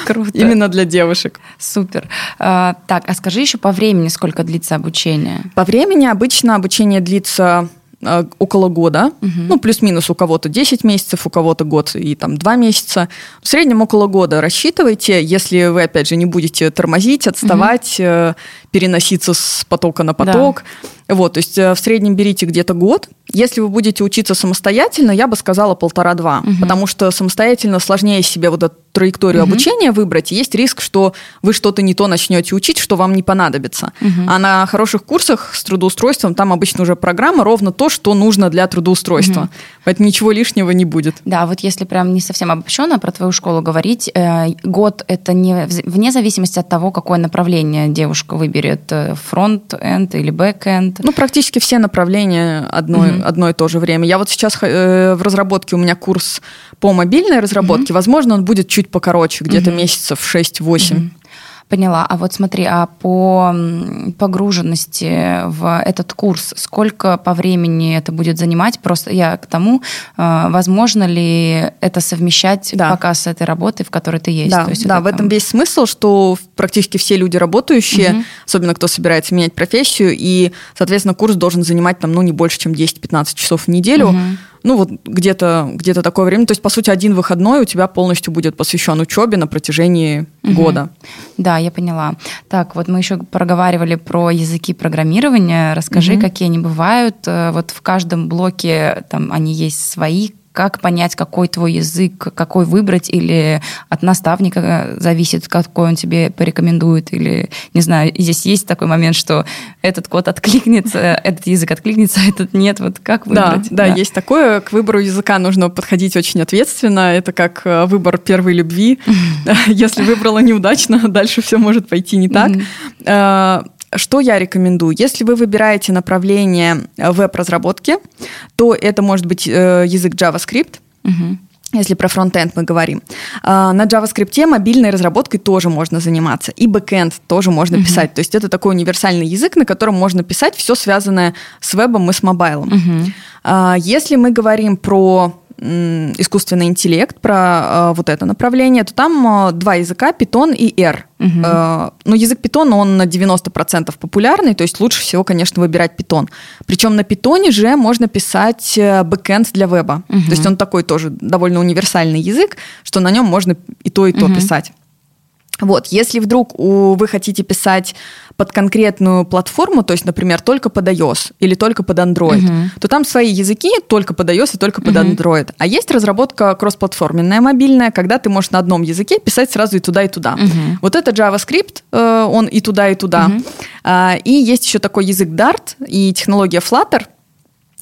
Круто. Именно для девушек. Супер. А, так, а скажи еще по времени, сколько длится обучение? По времени обычно обучение длится длится э, около года, угу. ну, плюс-минус у кого-то 10 месяцев, у кого-то год и там 2 месяца. В среднем около года рассчитывайте, если вы, опять же, не будете тормозить, отставать, угу. Переноситься с потока на поток. Да. Вот, то есть э, в среднем берите где-то год. Если вы будете учиться самостоятельно, я бы сказала полтора-два, угу. потому что самостоятельно сложнее себе вот эту траекторию угу. обучения выбрать, есть риск, что вы что-то не то начнете учить, что вам не понадобится. Угу. А на хороших курсах с трудоустройством там обычно уже программа ровно то, что нужно для трудоустройства. Угу. Поэтому ничего лишнего не будет. Да, вот если прям не совсем обобщенно про твою школу говорить, э, год это не вне зависимости от того, какое направление девушка выберет, э, фронт-энд или бэк-энд. Ну, практически все направления одно, угу. одно и то же время. Я вот сейчас э, в разработке, у меня курс по мобильной разработке, угу. возможно, он будет чуть покороче, где-то угу. месяцев 6-8. Угу. Поняла. А вот смотри, а по погруженности в этот курс, сколько по времени это будет занимать? Просто я к тому, э, возможно ли это совмещать да. пока с этой работой, в которой ты есть? Да, То есть да в этом там... весь смысл, что практически все люди работающие, угу. особенно кто собирается менять профессию, и, соответственно, курс должен занимать там, ну, не больше, чем 10-15 часов в неделю. Угу ну вот где-то где такое время. То есть, по сути, один выходной у тебя полностью будет посвящен учебе на протяжении угу. года. Да, я поняла. Так, вот мы еще проговаривали про языки программирования. Расскажи, угу. какие они бывают. Э, вот в каждом блоке там они есть свои, как понять, какой твой язык, какой выбрать, или от наставника зависит, какой он тебе порекомендует, или, не знаю, здесь есть такой момент, что этот код откликнется, этот язык откликнется, а этот нет, вот как выбрать? Да, да, да, есть такое. К выбору языка нужно подходить очень ответственно, это как э, выбор первой любви. Если выбрала неудачно, дальше все может пойти не так. Что я рекомендую? Если вы выбираете направление э, веб-разработки, то это может быть э, язык JavaScript. Угу если про фронтенд мы говорим. А, на JavaScript мобильной разработкой тоже можно заниматься. И бэкенд тоже можно uh-huh. писать. То есть это такой универсальный язык, на котором можно писать все связанное с вебом и с мобайлом. Uh-huh. Если мы говорим про искусственный интеллект, про вот это направление, то там два языка, Python и R. Угу. Но язык Python, он на 90% популярный, то есть лучше всего, конечно, выбирать Python. Причем на Python же можно писать бэкэнд для веба. Угу. То есть он такой тоже довольно универсальный язык, что на нем можно и то, и то угу. писать. Вот, если вдруг у, вы хотите писать под конкретную платформу, то есть, например, только под iOS или только под Android, uh-huh. то там свои языки только под iOS и только под uh-huh. Android. А есть разработка кроссплатформенная мобильная, когда ты можешь на одном языке писать сразу и туда, и туда. Uh-huh. Вот это JavaScript, э, он и туда, и туда. Uh-huh. И есть еще такой язык Dart и технология Flutter –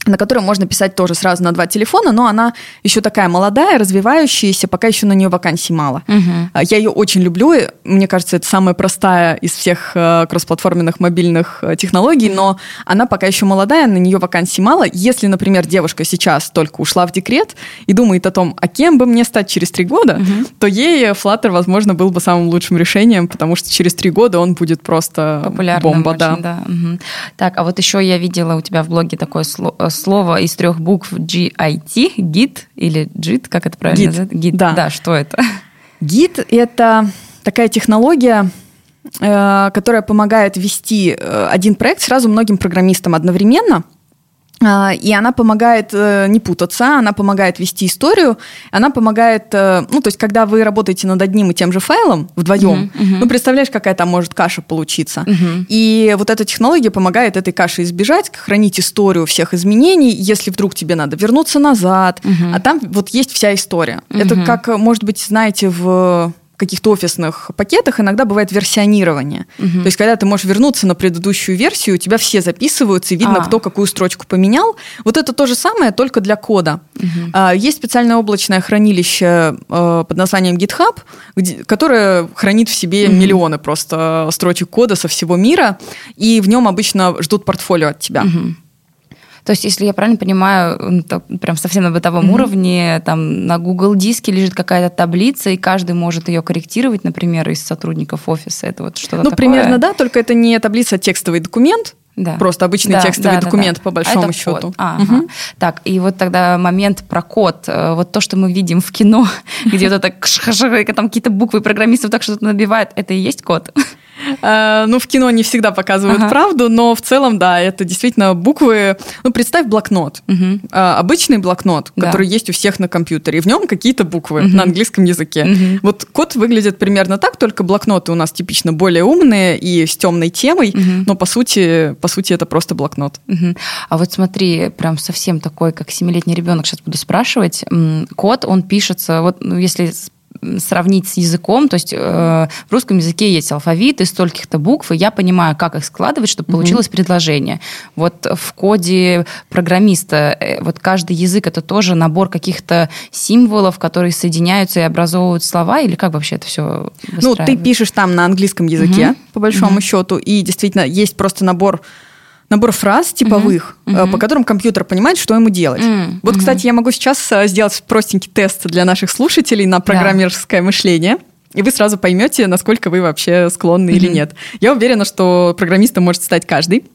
на которой можно писать тоже сразу на два телефона, но она еще такая молодая, развивающаяся, пока еще на нее вакансий мало. Угу. Я ее очень люблю, мне кажется, это самая простая из всех э, кроссплатформенных мобильных э, технологий, но она пока еще молодая, на нее вакансий мало. Если, например, девушка сейчас только ушла в декрет и думает о том, а кем бы мне стать через три года, угу. то ей Flutter, возможно, был бы самым лучшим решением, потому что через три года он будет просто Популярным бомба. Очень, да. Да. Угу. Так, а вот еще я видела у тебя в блоге такое слово слово из трех букв GIT, гид или JIT, как это правильно называется? Гид, да. Да, что это? Гид – это такая технология, э, которая помогает вести э, один проект сразу многим программистам одновременно – и она помогает э, не путаться, она помогает вести историю, она помогает, э, ну, то есть, когда вы работаете над одним и тем же файлом вдвоем, uh-huh, uh-huh. ну, представляешь, какая там может каша получиться. Uh-huh. И вот эта технология помогает этой каше избежать, хранить историю всех изменений, если вдруг тебе надо вернуться назад, uh-huh. а там вот есть вся история. Uh-huh. Это как, может быть, знаете, в каких-то офисных пакетах иногда бывает версионирование. Угу. То есть, когда ты можешь вернуться на предыдущую версию, у тебя все записываются, и видно, а. кто какую строчку поменял. Вот это то же самое, только для кода. Угу. Есть специальное облачное хранилище э, под названием GitHub, где, которое хранит в себе угу. миллионы просто строчек кода со всего мира, и в нем обычно ждут портфолио от тебя. Угу. То есть, если я правильно понимаю, то прям совсем на бытовом mm-hmm. уровне, там на Google диске лежит какая-то таблица, и каждый может ее корректировать, например, из сотрудников офиса. Это вот что-то Ну, такое. примерно, да, только это не таблица, а текстовый документ. Да. Просто обычный да, текстовый да, документ, да, да. по большому а счету. Код. Ага. Угу. Так, и вот тогда момент про код. Э, вот то, что мы видим в кино, где вот это там какие-то буквы программистов так что-то набивают, это и есть код? Э, ну, в кино не всегда показывают ага. правду, но в целом, да, это действительно буквы. Ну, представь блокнот. Угу. Обычный блокнот, да. который есть у всех на компьютере. И в нем какие-то буквы угу. на английском языке. Угу. Вот код выглядит примерно так, только блокноты у нас типично более умные и с темной темой, угу. но по сути, по сути это просто блокнот. Угу. А вот смотри, прям совсем такой, как семилетний ребенок, сейчас буду спрашивать. Код, он пишется, вот ну, если сравнить с языком, то есть э, в русском языке есть алфавит из стольких-то букв, и я понимаю, как их складывать, чтобы получилось угу. предложение. Вот в коде программиста э, вот каждый язык это тоже набор каких-то символов, которые соединяются и образовывают слова, или как вообще это все Ну, ты пишешь там на английском языке, угу. по большому угу. счету, и действительно есть просто набор набор фраз типовых, uh-huh. по которым компьютер понимает, что ему делать. Uh-huh. Вот, кстати, я могу сейчас э, сделать простенький тест для наших слушателей на программерское да. мышление. И вы сразу поймете, насколько вы вообще склонны uh-huh. или нет. Я уверена, что программистом может стать каждый.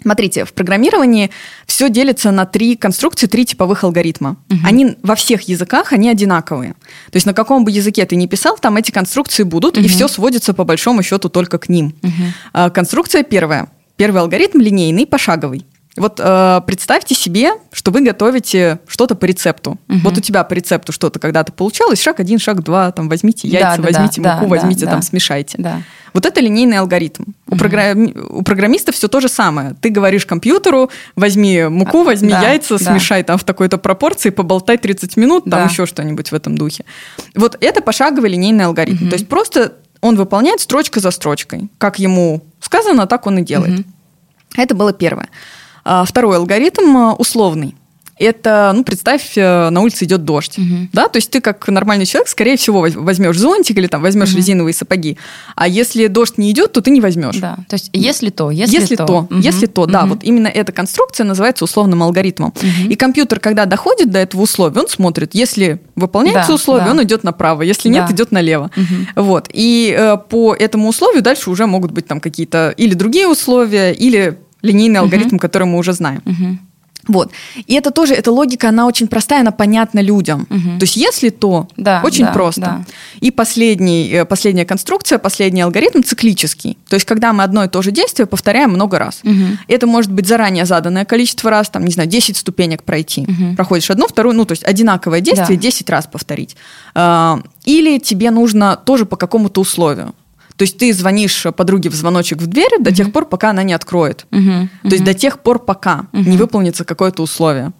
Смотрите, в программировании все делится на три конструкции, три типовых алгоритма. Угу. Они во всех языках, они одинаковые. То есть на каком бы языке ты ни писал, там эти конструкции будут, угу. и все сводится по большому счету только к ним. Угу. Конструкция первая. Первый алгоритм линейный, пошаговый. Вот э, представьте себе, что вы готовите что-то по рецепту. Угу. Вот у тебя по рецепту что-то когда-то получалось, шаг один, шаг два, там возьмите яйца, да, возьмите да, муку, да, возьмите, да, там смешайте. Да. Вот это линейный алгоритм. Угу. У, программ... у программиста все то же самое. Ты говоришь компьютеру, возьми муку, а, возьми да, яйца, да. смешай там в такой-то пропорции, поболтай 30 минут, там да. еще что-нибудь в этом духе. Вот это пошаговый линейный алгоритм. Угу. То есть просто он выполняет строчка за строчкой. Как ему сказано, так он и делает. Угу. Это было первое. А, второй алгоритм э, условный это, ну, представь, э, на улице идет дождь, угу. да, то есть ты как нормальный человек, скорее всего, возьмешь зонтик или там возьмешь угу. резиновые сапоги, а если дождь не идет, то ты не возьмешь. Да, то есть если то, если, если то. то угу. Если то, да, угу. вот именно эта конструкция называется условным алгоритмом. Угу. И компьютер, когда доходит до этого условия, он смотрит, если выполняется да, условие, да. он идет направо, если нет, да. идет налево. Угу. Вот, и э, по этому условию дальше уже могут быть там какие-то или другие условия, или линейный алгоритм, угу. который мы уже знаем. Угу. Вот. И это тоже, эта логика, она очень простая, она понятна людям. Угу. То есть если то, да, очень да, просто. Да. И последний, э, последняя конструкция, последний алгоритм циклический. То есть когда мы одно и то же действие повторяем много раз. Угу. Это может быть заранее заданное количество раз, там, не знаю, 10 ступенек пройти. Угу. Проходишь одну, вторую, ну, то есть одинаковое действие да. 10 раз повторить. А, или тебе нужно тоже по какому-то условию. То есть ты звонишь подруге в звоночек в дверь до тех пор, пока она не откроет. То есть до тех пор, пока не выполнится какое-то условие.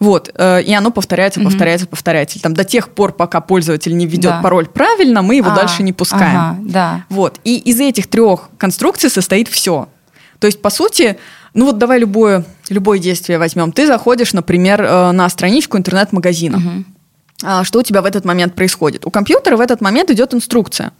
Вот, э, и оно повторяется, повторяется, mm повторяется. Там до тех пор, пока пользователь не введет да. пароль правильно, мы его а, дальше не пускаем. Ага, да. Вот, и из этих трех конструкций состоит все. То есть, по сути, ну вот давай любое, любое действие возьмем. Ты заходишь, например, э, на страничку интернет-магазина. Угу. Что у тебя в этот момент происходит? У компьютера в этот момент идет инструкция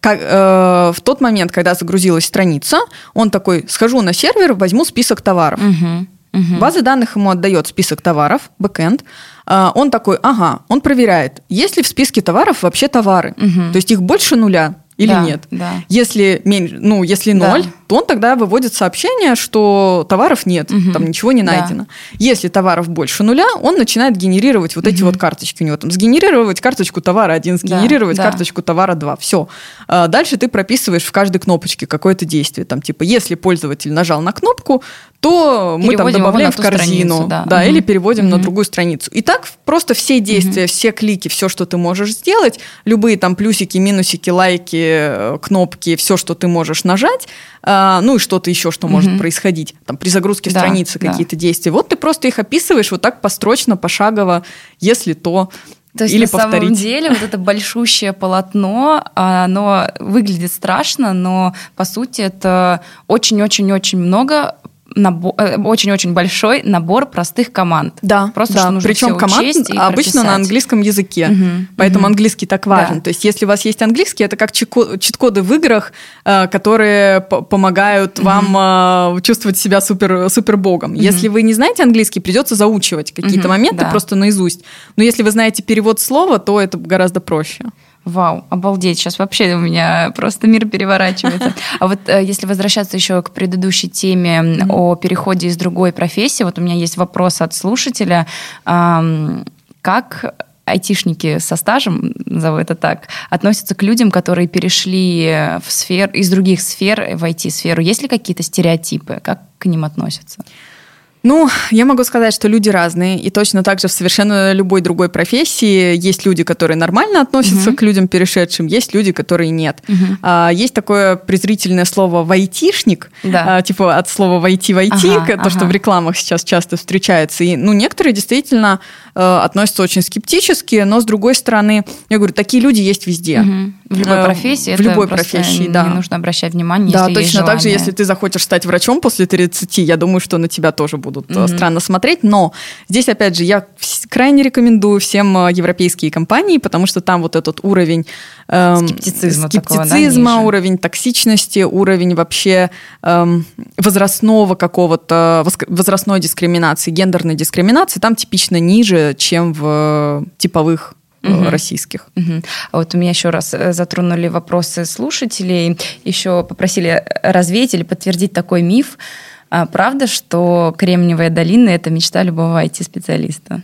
как, э, в тот момент, когда загрузилась страница, он такой, схожу на сервер, возьму список товаров. Угу. Угу. База данных ему отдает список товаров, бэкэнд. Э, он такой, ага, он проверяет, есть ли в списке товаров вообще товары. Угу. То есть их больше нуля или да, нет. Да. Если, меньше, ну, если ноль, да. То он тогда выводит сообщение, что товаров нет, угу. там ничего не найдено. Да. Если товаров больше нуля, он начинает генерировать вот угу. эти вот карточки у него. Там, сгенерировать карточку товара один, сгенерировать да, карточку товара два. Все. А дальше ты прописываешь в каждой кнопочке какое-то действие. Там, типа, если пользователь нажал на кнопку, то мы там добавляем в корзину, да, да угу. или переводим угу. на другую страницу. И так просто все действия, угу. все клики, все, что ты можешь сделать, любые там плюсики, минусики, лайки, э, кнопки, все, что ты можешь нажать, а, ну и что-то еще, что угу. может происходить, там при загрузке да, страницы да. какие-то действия. Вот ты просто их описываешь вот так построчно, пошагово, если то. То есть Или на повторить. самом деле вот это большущее полотно, оно выглядит страшно, но по сути это очень-очень-очень много очень-очень большой набор простых команд. Да, просто да. Что нужно причем команд обычно прописать. на английском языке, угу, поэтому угу. английский так важен. Да. То есть если у вас есть английский, это как чит-коды в играх, э, которые помогают угу. вам э, чувствовать себя супер супер богом. Угу. Если вы не знаете английский, придется заучивать какие-то угу, моменты да. просто наизусть. Но если вы знаете перевод слова, то это гораздо проще. Вау, обалдеть, сейчас вообще у меня просто мир переворачивается. А вот э, если возвращаться еще к предыдущей теме mm-hmm. о переходе из другой профессии, вот у меня есть вопрос от слушателя. Как айтишники со стажем, назову это так, относятся к людям, которые перешли в сфер, из других сфер в IT-сферу? Есть ли какие-то стереотипы? Как к ним относятся? Ну, я могу сказать, что люди разные, и точно так же в совершенно любой другой профессии есть люди, которые нормально относятся угу. к людям перешедшим, есть люди, которые нет. Угу. А, есть такое презрительное слово «вайтишник», да. а, типа от слова «войти» «войти», ага, то, ага. что в рекламах сейчас часто встречается. И, ну, некоторые действительно э, относятся очень скептически, но, с другой стороны, я говорю, такие люди есть везде. Угу. В любой э, профессии. В любой профессии, да. Не нужно обращать внимание, Да, точно так же, если ты захочешь стать врачом после 30, я думаю, что на тебя тоже будут будут mm-hmm. странно смотреть. Но здесь, опять же, я крайне рекомендую всем э, европейские компании, потому что там вот этот уровень эм, скептицизма, скептицизма такого, да, уровень токсичности, уровень вообще эм, возрастного какого-то, возрастной дискриминации, гендерной дискриминации, там типично ниже, чем в типовых угу. российских. Угу. А вот у меня еще раз затронули вопросы слушателей, еще попросили развеять или подтвердить такой миф, а правда, что Кремниевая долина – это мечта любого IT-специалиста?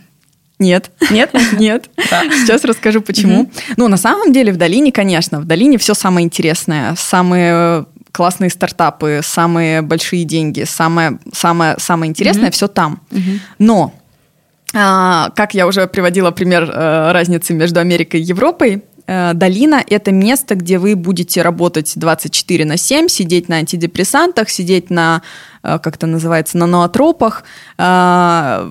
Нет. Нет? Нет. Да. Сейчас расскажу, почему. Угу. Ну, на самом деле, в долине, конечно, в долине все самое интересное, самые классные стартапы, самые большие деньги, самое, самое, самое интересное, угу. все там. Угу. Но а, как я уже приводила пример а, разницы между Америкой и Европой, Э, долина – это место, где вы будете работать 24 на 7, сидеть на антидепрессантах, сидеть на, э, как это называется, на ноотропах, э,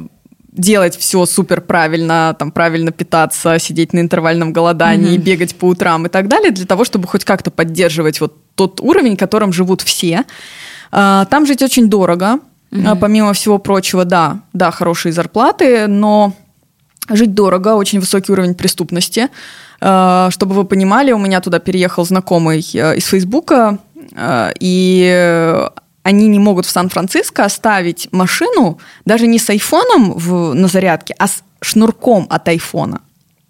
делать все супер правильно, там правильно питаться, сидеть на интервальном голодании, mm-hmm. бегать по утрам и так далее, для того, чтобы хоть как-то поддерживать вот тот уровень, которым живут все. Там жить очень дорого, mm-hmm. помимо всего прочего, да, да, хорошие зарплаты, но жить дорого, очень высокий уровень преступности. Э, чтобы вы понимали, у меня туда переехал знакомый э, из Фейсбука, э, и они не могут в Сан-Франциско оставить машину даже не с айфоном в, на зарядке, а с шнурком от айфона.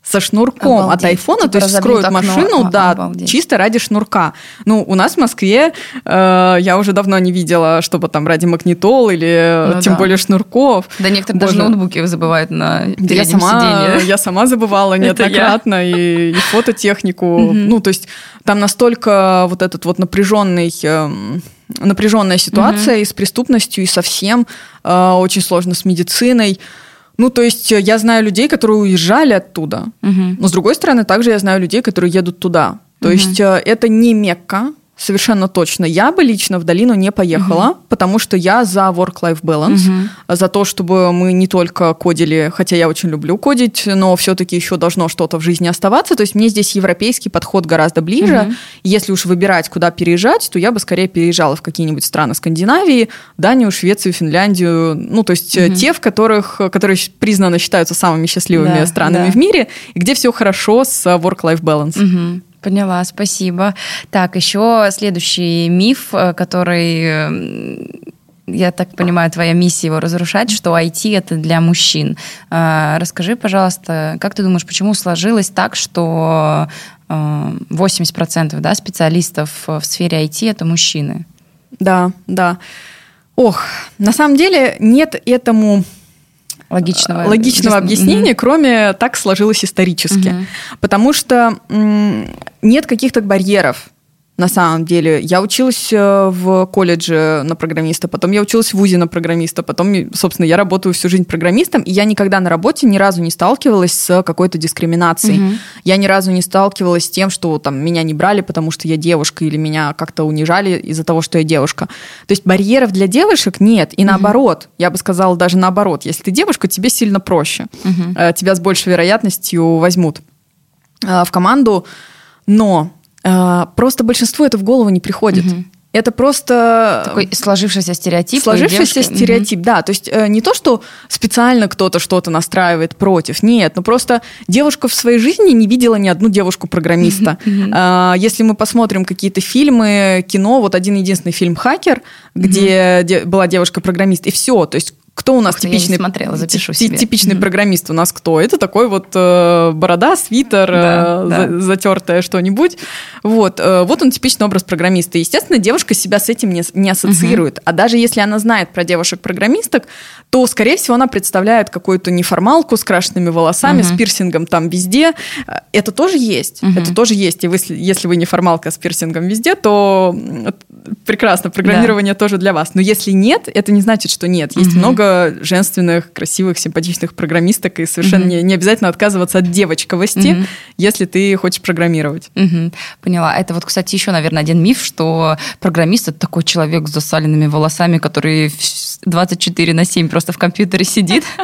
Со шнурком Обалдеть. от айфона, Типа то есть вскроют окно. машину, А, да, обалдеть. чисто ради шнурка. Ну, у нас в Москве э, я уже давно не видела, чтобы там ради магнитол или э, Ну тем да. более шнурков. Да некоторые даже Боже. ноутбуки забывают на Да Я сама, сиденье. я сама забывала неоднократно и, и фототехнику. Ну, то есть там настолько вот этот вот напряженный эм, напряженная ситуация и с преступностью, и со всем. Э, очень сложно с медициной. Ну, то есть э, я знаю людей, которые уезжали оттуда. Мгм. Но с другой стороны, также я знаю людей, которые едут туда. То Мгм. есть э, это не Мекка, совершенно точно. Я бы лично в долину не поехала, потому что я за work-life balance, Мгм. за то, чтобы мы не только кодили, хотя я очень люблю кодить, но все-таки еще должно что-то в жизни оставаться. То есть мне здесь европейский подход гораздо ближе. И Если уж выбирать, куда переезжать, то я бы скорее переезжала в какие-нибудь страны Скандинавии, Данию, Швецию, Финляндию. Ну, то есть э, Мгм. те, в которых, которые признаны считаются самыми счастливыми Да, странами да. в мире, где все хорошо с э, work-life balance. Мгм. Поняла, спасибо. Так, еще следующий миф, э, который, э, я так понимаю, твоя миссия его разрушать, что IT это для мужчин. Э, Расскажи, пожалуйста, как ты думаешь, почему сложилось так, что э, 80% да, специалистов в сфере IT это мужчины? Да, да. Ох, на самом деле нет этому Логичного, логичного Мгм. объяснения, кроме так сложилось исторически. Мгм. Потому что нет каких-то барьеров. На самом деле, я училась э, в колледже на программиста, потом я училась в ВУЗе на программиста, потом, собственно, я работаю всю жизнь программистом, и я никогда на работе ни разу не сталкивалась с какой-то дискриминацией. Мгм. Я ни разу не сталкивалась с тем, что там меня не брали, потому что я девушка, или меня как-то унижали из-за того, что я девушка. То есть барьеров для девушек нет, и наоборот, я бы сказала даже наоборот, если ты девушка, тебе сильно проще. Э, тебя с большей вероятностью возьмут э, в команду, но просто большинству это в голову не приходит. Мгм. Это просто Такой сложившийся стереотип. Сложившийся девушки- стереотип, да. То есть э, не то, что специально кто-то что-то настраивает против, нет, но просто девушка в своей жизни не видела ни одну девушку-программиста. А, Если мы посмотрим какие-то фильмы, кино, вот один единственный фильм «Хакер», где де- была девушка-программист, и все. То есть кто у нас Ух ты, я не типичный, смотрела, запишу ти- себе. типичный Мгм. программист у нас кто? Это такой вот э, борода, свитер, Да, э, да. за- затертое что-нибудь. Вот, э, вот он типичный образ программиста. Естественно, девушка себя с этим не, не ассоциирует. А даже если она знает про девушек-программисток, то, скорее всего, она представляет какую-то неформалку с крашенными волосами, Мгм. с пирсингом там везде. Э, Это тоже есть. Мгм. Это тоже есть. И вы, если- вы неформалка с пирсингом везде, то прекрасно, программирование тоже для вас. Но если нет, это не значит, что нет. Есть Мгм. много женственных, красивых, симпатичных программисток, и совершенно Мгм. не, не обязательно отказываться от девочковости, Мгм. если ты хочешь программировать. Мгм. Поняла. Это вот, кстати, еще, наверное, один миф, что программист это такой человек с засаленными волосами, который в- 24 на 7 просто в компьютере сидит.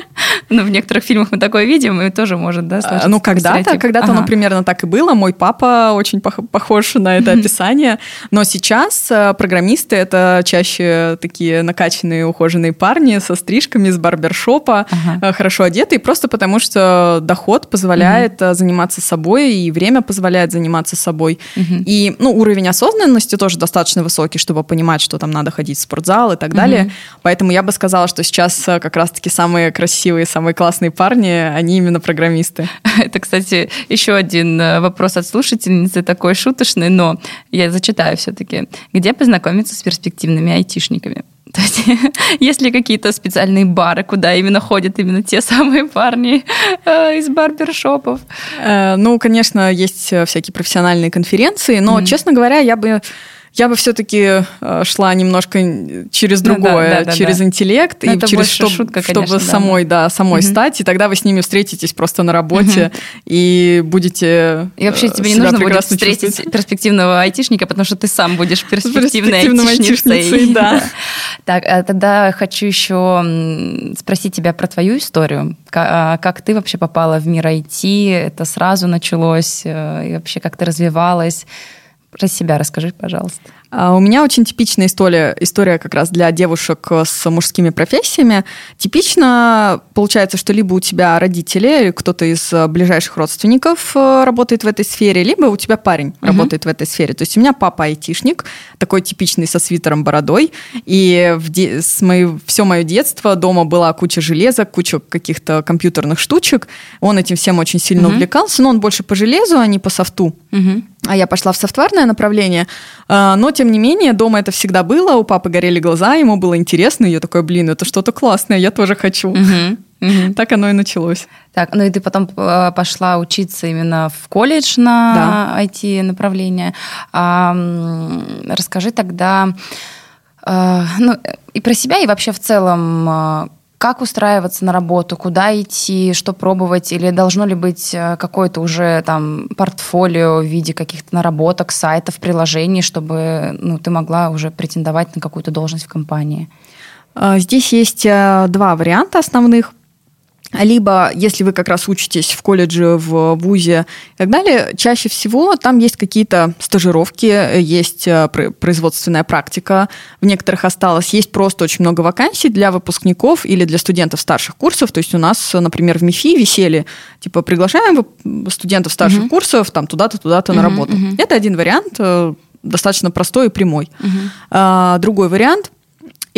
Ну, в некоторых фильмах мы такое видим, и тоже может, да, А, сложиться Ну, когда-то, когда-то оно примерно так и было. Мой папа очень пох- похож на это описание. Но сейчас э, программисты — это чаще такие накачанные, ухоженные парни со стрижками, с барбершопа, Ага. э, хорошо одетые, просто потому что доход позволяет э, заниматься собой, и время позволяет заниматься собой. Мгм. И ну, уровень осознанности тоже достаточно высокий, чтобы понимать, что там надо ходить в спортзал и так далее. Мгм. Поэтому я бы сказала, что сейчас э, как раз-таки самые красивые, самые классные парни, они именно программисты. Это, кстати, еще один вопрос от слушательницы, такой шуточный, но я зачитаю все-таки. Где познакомиться с перспективными айтишниками? То есть, есть ли какие-то специальные бары, куда именно ходят именно те самые парни э, из барбершопов? Э, Ну, конечно, есть э, всякие профессиональные конференции, но, Мгм. честно говоря, я бы я бы все-таки шла немножко через Ну да, другое, да, через да. интеллект Ну, и через чтоб- шутка, чтобы конечно, самой, да, самой Мгм. стать, и тогда вы с ними встретитесь просто на работе и будете И вообще э, тебе не себя нужно будет встретить чувствовать. перспективного айтишника, потому что ты сам будешь перспективной айтишницей. айтишницей, да. Так, а тогда хочу еще спросить тебя про твою историю. А Как ты вообще попала в мир IT? Это сразу началось? э, И вообще как ты развивалась? Про себя расскажи, пожалуйста. А у меня очень типичная история, история как раз для девушек с мужскими профессиями. Типично получается, что либо у тебя родители, кто-то из ближайших родственников э, работает в этой сфере, либо у тебя парень угу. работает в этой сфере. То есть у меня папа айтишник, такой типичный со свитером, бородой, и в де- с моей, все мое детство дома была куча железа, куча каких-то компьютерных штучек. Он этим всем очень сильно угу. увлекался, но он больше по железу, а не по софту. Угу. А я пошла в софтварное направление. А, но, тем не менее, дома это всегда было. У папы горели глаза, ему было интересно. И я такой, блин, это что-то классное, я тоже хочу. Угу. Так оно и началось. Так, ну и ты потом э, пошла учиться именно в колледж на да. IT-направление. А, расскажи тогда э, ну, и про себя, и вообще в целом э, как устраиваться на работу, куда идти, что пробовать, или должно ли быть э, какое-то уже там портфолио в виде каких-то наработок, сайтов, приложений, чтобы ну, ты могла уже претендовать на какую-то должность в компании? А, здесь есть э, два варианта основных. Либо, если вы как раз учитесь в колледже, в ВУЗе и так далее, чаще всего там есть какие-то стажировки, есть э, производственная практика, в некоторых осталось. Есть просто очень много вакансий для выпускников или для студентов старших курсов. То есть у нас, например, в МИФИ висели, типа, приглашаем студентов старших угу. курсов там туда-то, туда-то угу, на работу. Угу. Это один вариант, э, достаточно простой и прямой. Угу. А, другой вариант –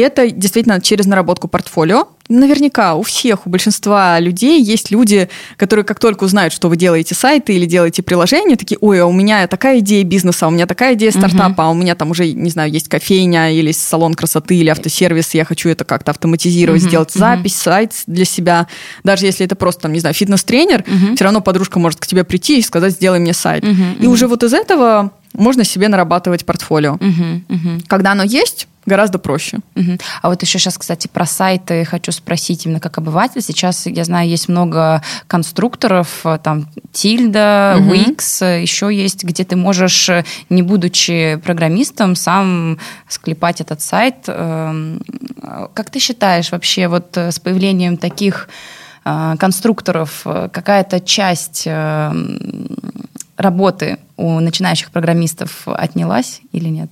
это действительно через наработку портфолио. Наверняка у всех, у большинства людей есть люди, которые как только узнают, что вы делаете сайты или делаете приложения, такие, ой, а у меня такая идея бизнеса, у меня такая идея стартапа, uh-huh. а у меня там уже, не знаю, есть кофейня или салон красоты или автосервис, я хочу это как-то автоматизировать, uh-huh. сделать запись, uh-huh. сайт для себя. Даже если это просто, там, не знаю, фитнес-тренер, uh-huh. все равно подружка может к тебе прийти и сказать, сделай мне сайт. Uh-huh. И уже вот из этого можно себе нарабатывать портфолио. Uh-huh. Uh-huh. Когда оно есть, гораздо проще. Угу. А вот еще сейчас, кстати, про сайты хочу спросить именно как обыватель. Сейчас, я знаю, есть много конструкторов, э, там, Тильда, угу. Wix, еще есть, где ты можешь, не будучи программистом, сам склепать этот сайт. Эм, как ты считаешь вообще вот э, с появлением таких э, конструкторов какая-то часть работы у начинающих программистов отнялась или нет?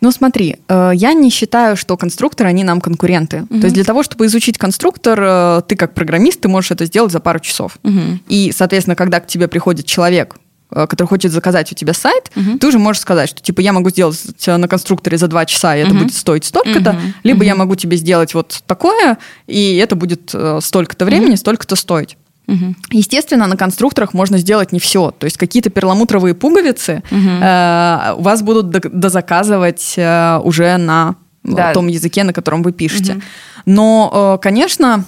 Ну смотри, э, я не считаю, что конструкторы, они нам конкуренты. Угу. То есть для того, чтобы изучить конструктор, э, ты как программист, ты можешь это сделать за пару часов. Угу. И, соответственно, когда к тебе приходит человек, э, который хочет заказать у тебя сайт, uh ты уже можешь сказать, что типа я могу сделать на конструкторе за два часа, и uh это будет стоить столько-то, uh либо uh я могу тебе сделать вот такое, и это будет столько-то времени, uh столько-то стоить. Угу. Естественно, на конструкторах можно сделать не все. То есть какие-то перламутровые пуговицы угу. э, у вас будут дозаказывать э, уже на да. том языке, на котором вы пишете. Угу. Но, э, конечно,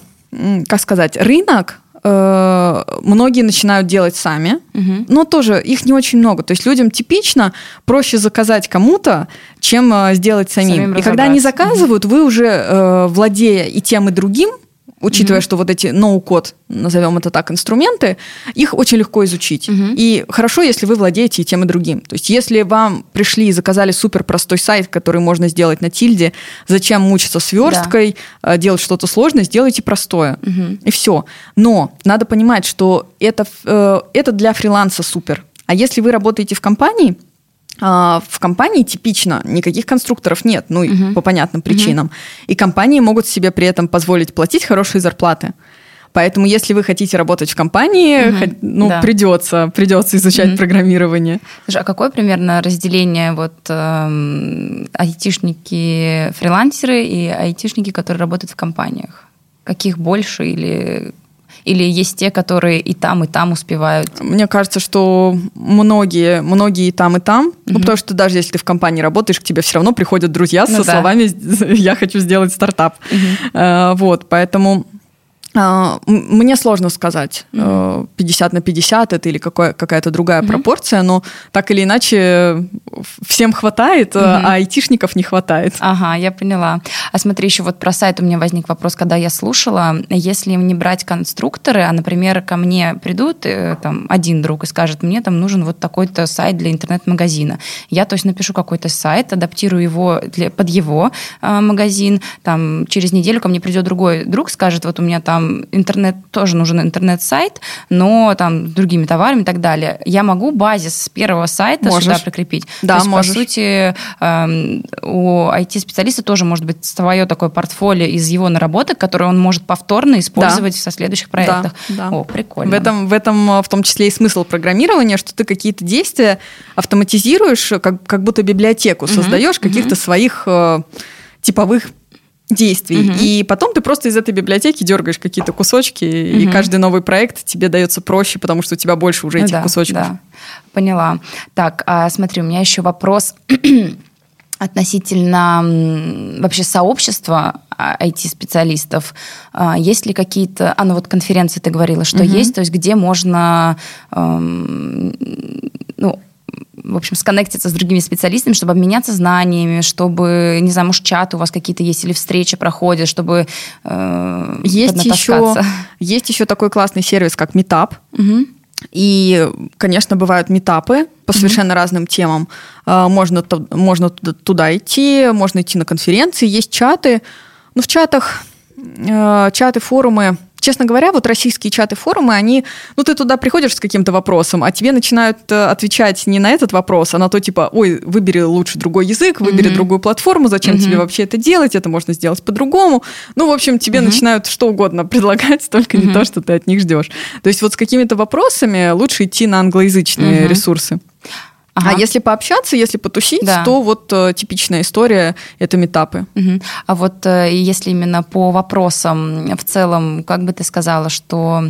как сказать, рынок э, многие начинают делать сами, угу. но тоже их не очень много. То есть людям типично проще заказать кому-то, чем э, сделать самим. самим и когда они заказывают, угу. вы уже э, владея и тем, и другим, учитывая, mm-hmm. что вот эти ноу-код, назовем это так, инструменты, их очень легко изучить. Mm-hmm. И хорошо, если вы владеете и тем, и другим. То есть если вам пришли и заказали супер простой сайт, который можно сделать на тильде, зачем мучиться сверсткой, да. Э, делать что-то сложное, сделайте простое. Mm-hmm. И все. Но надо понимать, что это, э, это для фриланса супер. А если вы работаете в компании, в компании типично никаких конструкторов нет, ну, угу. по понятным причинам. Угу. И компании могут себе при этом позволить платить хорошие зарплаты. Поэтому, если вы хотите работать в компании, угу, ну, да. придется, придется изучать угу. программирование. Слушай, а какое примерно разделение вот э, айтишники-фрилансеры и айтишники, которые работают в компаниях? Каких больше или или есть те, которые и там, и там успевают? Мне кажется, что многие, многие и там, и там. Угу. Ну, потому что даже если ты в компании работаешь, к тебе все равно приходят друзья ну, со да. словами «я хочу сделать стартап». Угу. Вот, поэтому а, мне сложно сказать, mm-hmm. 50 на 50 это или какое, какая-то другая mm-hmm. пропорция, но так или иначе всем хватает, mm-hmm. а айтишников не хватает. Ага, я поняла. А смотри, еще вот про сайт у меня возник вопрос, когда я слушала, если не брать конструкторы, а, например, ко мне придут э, там один друг и скажет, мне там нужен вот такой-то сайт для интернет-магазина. Я, то есть, напишу какой-то сайт, адаптирую его для, под его э, магазин, там через неделю ко мне придет другой друг, скажет, вот у меня там там интернет, тоже нужен интернет-сайт, но там с другими товарами и так далее. Я могу базис с первого сайта Можешь. сюда прикрепить. Да, То есть, можешь. по сути, эм, у IT-специалиста тоже может быть свое такое портфолио из его наработок, которые он может повторно использовать со следующих проектах. да. О, прикольно. В этом, в этом э, в том числе и смысл программирования, что ты какие-то действия автоматизируешь, как, как будто библиотеку создаешь каких-то своих э, типовых действий. Мгм. И потом ты просто из этой библиотеки дергаешь какие-то кусочки, и Мгм. каждый новый проект тебе дается проще, потому что у тебя больше уже этих да, кусочков. да. Поняла. Так, а, смотри, у меня еще вопрос относительно вообще сообщества а, IT-специалистов. А, Есть ли какие-то... А, ну вот конференции ты говорила, что Мгм. есть, то есть где можно... эм, ну, в общем, сконнектиться с другими специалистами, чтобы обменяться знаниями, чтобы, не знаю, может, чат у вас какие-то есть, или встречи проходят, чтобы э, Есть еще, есть еще такой классный сервис, как Meetup. Мгм. И, конечно, бывают метапы по совершенно разным темам. А, Можно, можно туда, туда идти, можно идти на конференции, есть чаты. Ну, в чатах, э, чаты, форумы. Честно говоря, вот российские чаты, форумы, они, ну, ты туда приходишь с каким-то вопросом, а тебе начинают э, отвечать не на этот вопрос, а на то, типа, ой, выбери лучше другой язык, выбери Мгм. другую платформу, зачем Мгм. тебе вообще это делать, это можно сделать по-другому. Ну, в общем, тебе Мгм. начинают что угодно предлагать, только не Мгм. то, что ты от них ждешь. То есть вот с какими-то вопросами лучше идти на англоязычные Мгм. ресурсы. Ага. А если пообщаться, если потусить, Да. то вот э, типичная история – это метапы. Мгм. А вот э, если именно по вопросам в целом, как бы ты сказала, что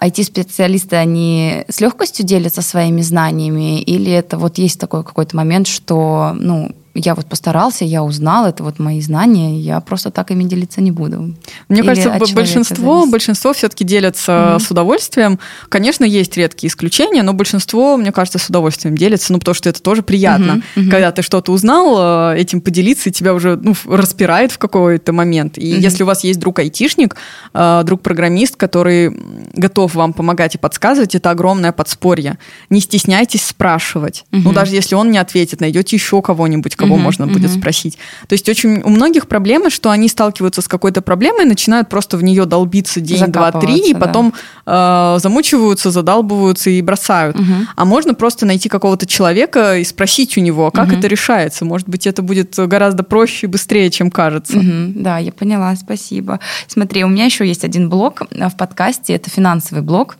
IT-специалисты, они с легкостью делятся своими знаниями, или это вот есть такой какой-то момент, что, ну, я вот постарался, я узнал, это вот мои знания, я просто так ими делиться не буду. Мне Или кажется, большинство, зависит? большинство все-таки делятся Мгм. с удовольствием. Конечно, есть редкие исключения, но большинство, мне кажется, с удовольствием делятся, ну, потому что это тоже приятно. Мгм, мгм. Когда ты что-то узнал, э, этим поделиться, и тебя уже ну, распирает в какой-то момент. И Мгм. если у вас есть друг-айтишник, э, друг-программист, который готов вам помогать и подсказывать, это огромное подспорье. Не стесняйтесь спрашивать. Ну, Мгм. даже если он не ответит, найдете еще кого-нибудь, кого Мгм, можно будет мгм. спросить. То есть очень у многих проблемы, что они сталкиваются с какой-то проблемой, начинают просто в нее долбиться день, два, три, и Закапываться, да. потом э, замучиваются, задалбываются и бросают. Мгм. А можно просто найти какого-то человека и спросить у него, а как Мгм. это решается. Может быть, это будет гораздо проще и быстрее, чем кажется. Мгм. Да, я поняла, спасибо. Смотри, у меня еще есть один блог э, в подкасте, это финансовый блог.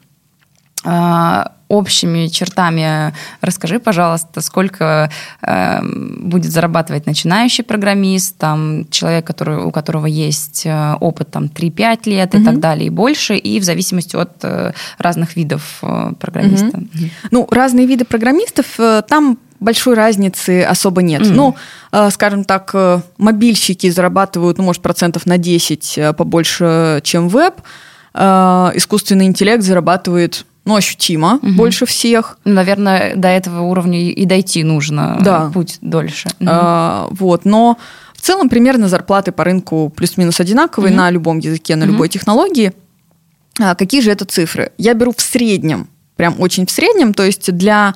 А, Общими чертами расскажи, пожалуйста, сколько э, будет зарабатывать начинающий программист, там, человек, который, у которого есть э, опыт там, 3-5 лет и Мгм. так далее, и больше, и в зависимости от э, разных видов э, программиста. Мгм. Ну, разные виды программистов, э, там большой разницы особо нет. Мгм. Ну, э, скажем так, э, мобильщики зарабатывают, ну, может, процентов на 10 э, побольше, чем веб. Э, Искусственный интеллект зарабатывает, ну, ощутимо Мгм. больше всех. Наверное, до этого уровня и дойти нужно, Да. путь дольше. Мгм. А, Вот, но в целом примерно зарплаты по рынку плюс-минус одинаковые Мгм. на любом языке, на Мгм. любой технологии. А Какие же это цифры? Я беру в среднем, прям очень в среднем, то есть для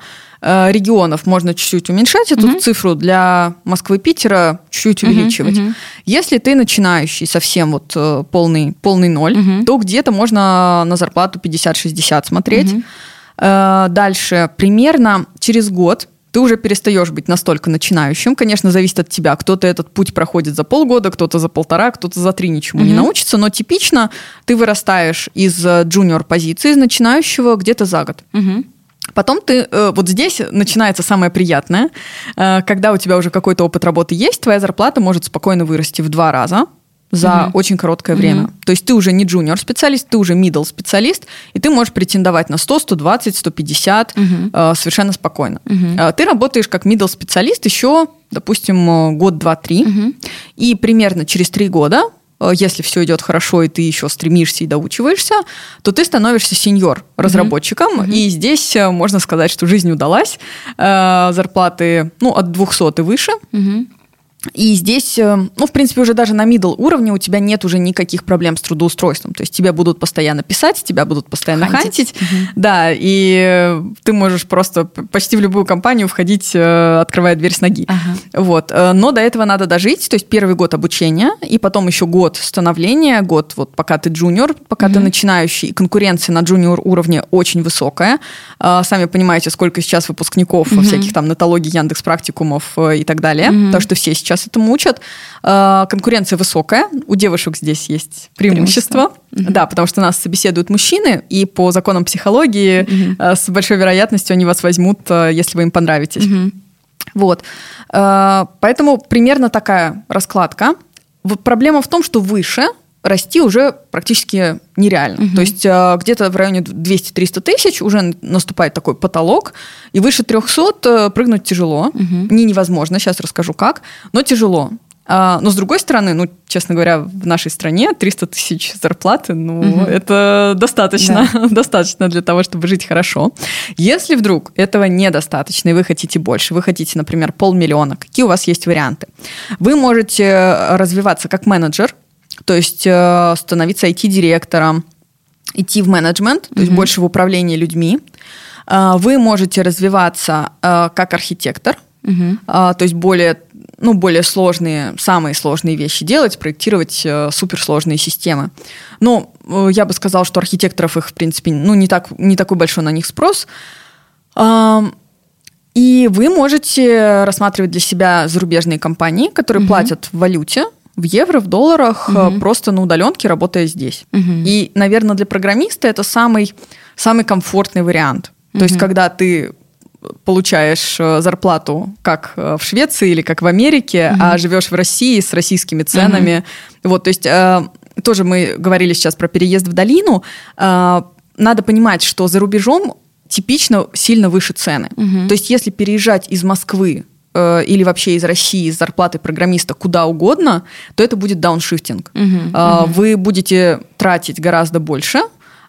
регионов можно чуть-чуть уменьшать эту Мгм. цифру, для Москвы, Питера чуть-чуть увеличивать. мгм. Если ты начинающий, совсем вот э, полный, полный ноль, Мгм. то где-то можно на зарплату 50-60 смотреть. Э, Дальше, примерно через год ты уже перестаешь быть настолько начинающим. Конечно, зависит от тебя. Кто-то этот путь проходит за полгода, кто-то за полтора, кто-то за три ничему не Мгм. научится, но типично ты вырастаешь из э, джуниор позиции, из начинающего где-то за год. Мгм. Потом ты, э, вот здесь начинается самое приятное, Э, когда у тебя уже какой-то опыт работы есть, твоя зарплата может спокойно вырасти в два раза за Мгм. очень короткое время. То есть ты уже не джуниор специалист, ты уже middle специалист, и ты можешь претендовать на 100, 120, 150 Мгм. э, совершенно спокойно. Э, Ты работаешь как middle специалист еще, допустим, год, два, три, Мгм. и примерно через три года, если все идет хорошо, и ты еще стремишься и доучиваешься, то ты становишься сеньор разработчиком. Мгм. И здесь э, можно сказать, что жизнь удалась. Э, Зарплаты ну, от 200 и выше. Мгм. И здесь, э, ну, в принципе, уже даже на middle уровне у тебя нет уже никаких проблем с трудоустройством. То есть тебя будут постоянно писать, тебя будут постоянно хантить. хантить угу. Да, и э, ты можешь просто почти в любую компанию входить, э, открывая дверь с ноги. Ага. Вот. Но до этого надо дожить, то есть первый год обучения, и потом еще год становления, год вот пока ты джуниор, пока угу. ты начинающий, и конкуренция на джуниор уровне очень высокая. Сами понимаете, сколько сейчас выпускников угу. всяких там нетологий, Яндекс практикумов и так далее, угу. потому что все сейчас сейчас этому учат. А, конкуренция высокая, у девушек здесь есть преимущество. преимущество. Да, потому что нас собеседуют мужчины, и по законам психологии угу. с большой вероятностью они вас возьмут, а, если вы им понравитесь. Угу. Вот. Поэтому примерно такая раскладка. Проблема в том, что выше расти уже практически нереально. Угу. То есть где-то в районе 200-300 тысяч уже наступает такой потолок, и выше 300 прыгнуть тяжело. Угу. Не невозможно, сейчас расскажу как, но тяжело. А, но с другой стороны, ну, честно говоря, в нашей стране 300 тысяч зарплаты, ну, угу. это достаточно, да. достаточно для того, чтобы жить хорошо. Если вдруг этого недостаточно, и вы хотите больше, вы хотите, например, полмиллиона, какие у вас есть варианты? Вы можете развиваться как менеджер, то есть э, становиться IT-директором, идти в менеджмент, то есть mm-hmm. больше в управлении людьми. Э, вы можете развиваться э, как архитектор, mm-hmm. то есть более ну, более сложные, самые сложные вещи делать, проектировать э, суперсложные системы. Но э, я бы сказал, что архитекторов их, в принципе, ну, не, так, не такой большой на них спрос. Э, и вы можете рассматривать для себя зарубежные компании, которые угу. платят в валюте, в евро, в долларах, угу. просто на удаленке, работая здесь. Угу. И, наверное, для программиста это самый, самый комфортный вариант. То угу. есть, когда ты получаешь э, зарплату как э, в Швеции или как в Америке, угу. а живешь в России с российскими ценами. Угу. Вот, то есть тоже мы говорили сейчас про переезд в долину. Надо понимать, что за рубежом типично сильно выше цены. Угу. То есть если переезжать из Москвы э, или вообще из России с зарплатой программиста куда угодно, то это будет дауншифтинг. Угу, э, угу. Вы будете тратить гораздо больше,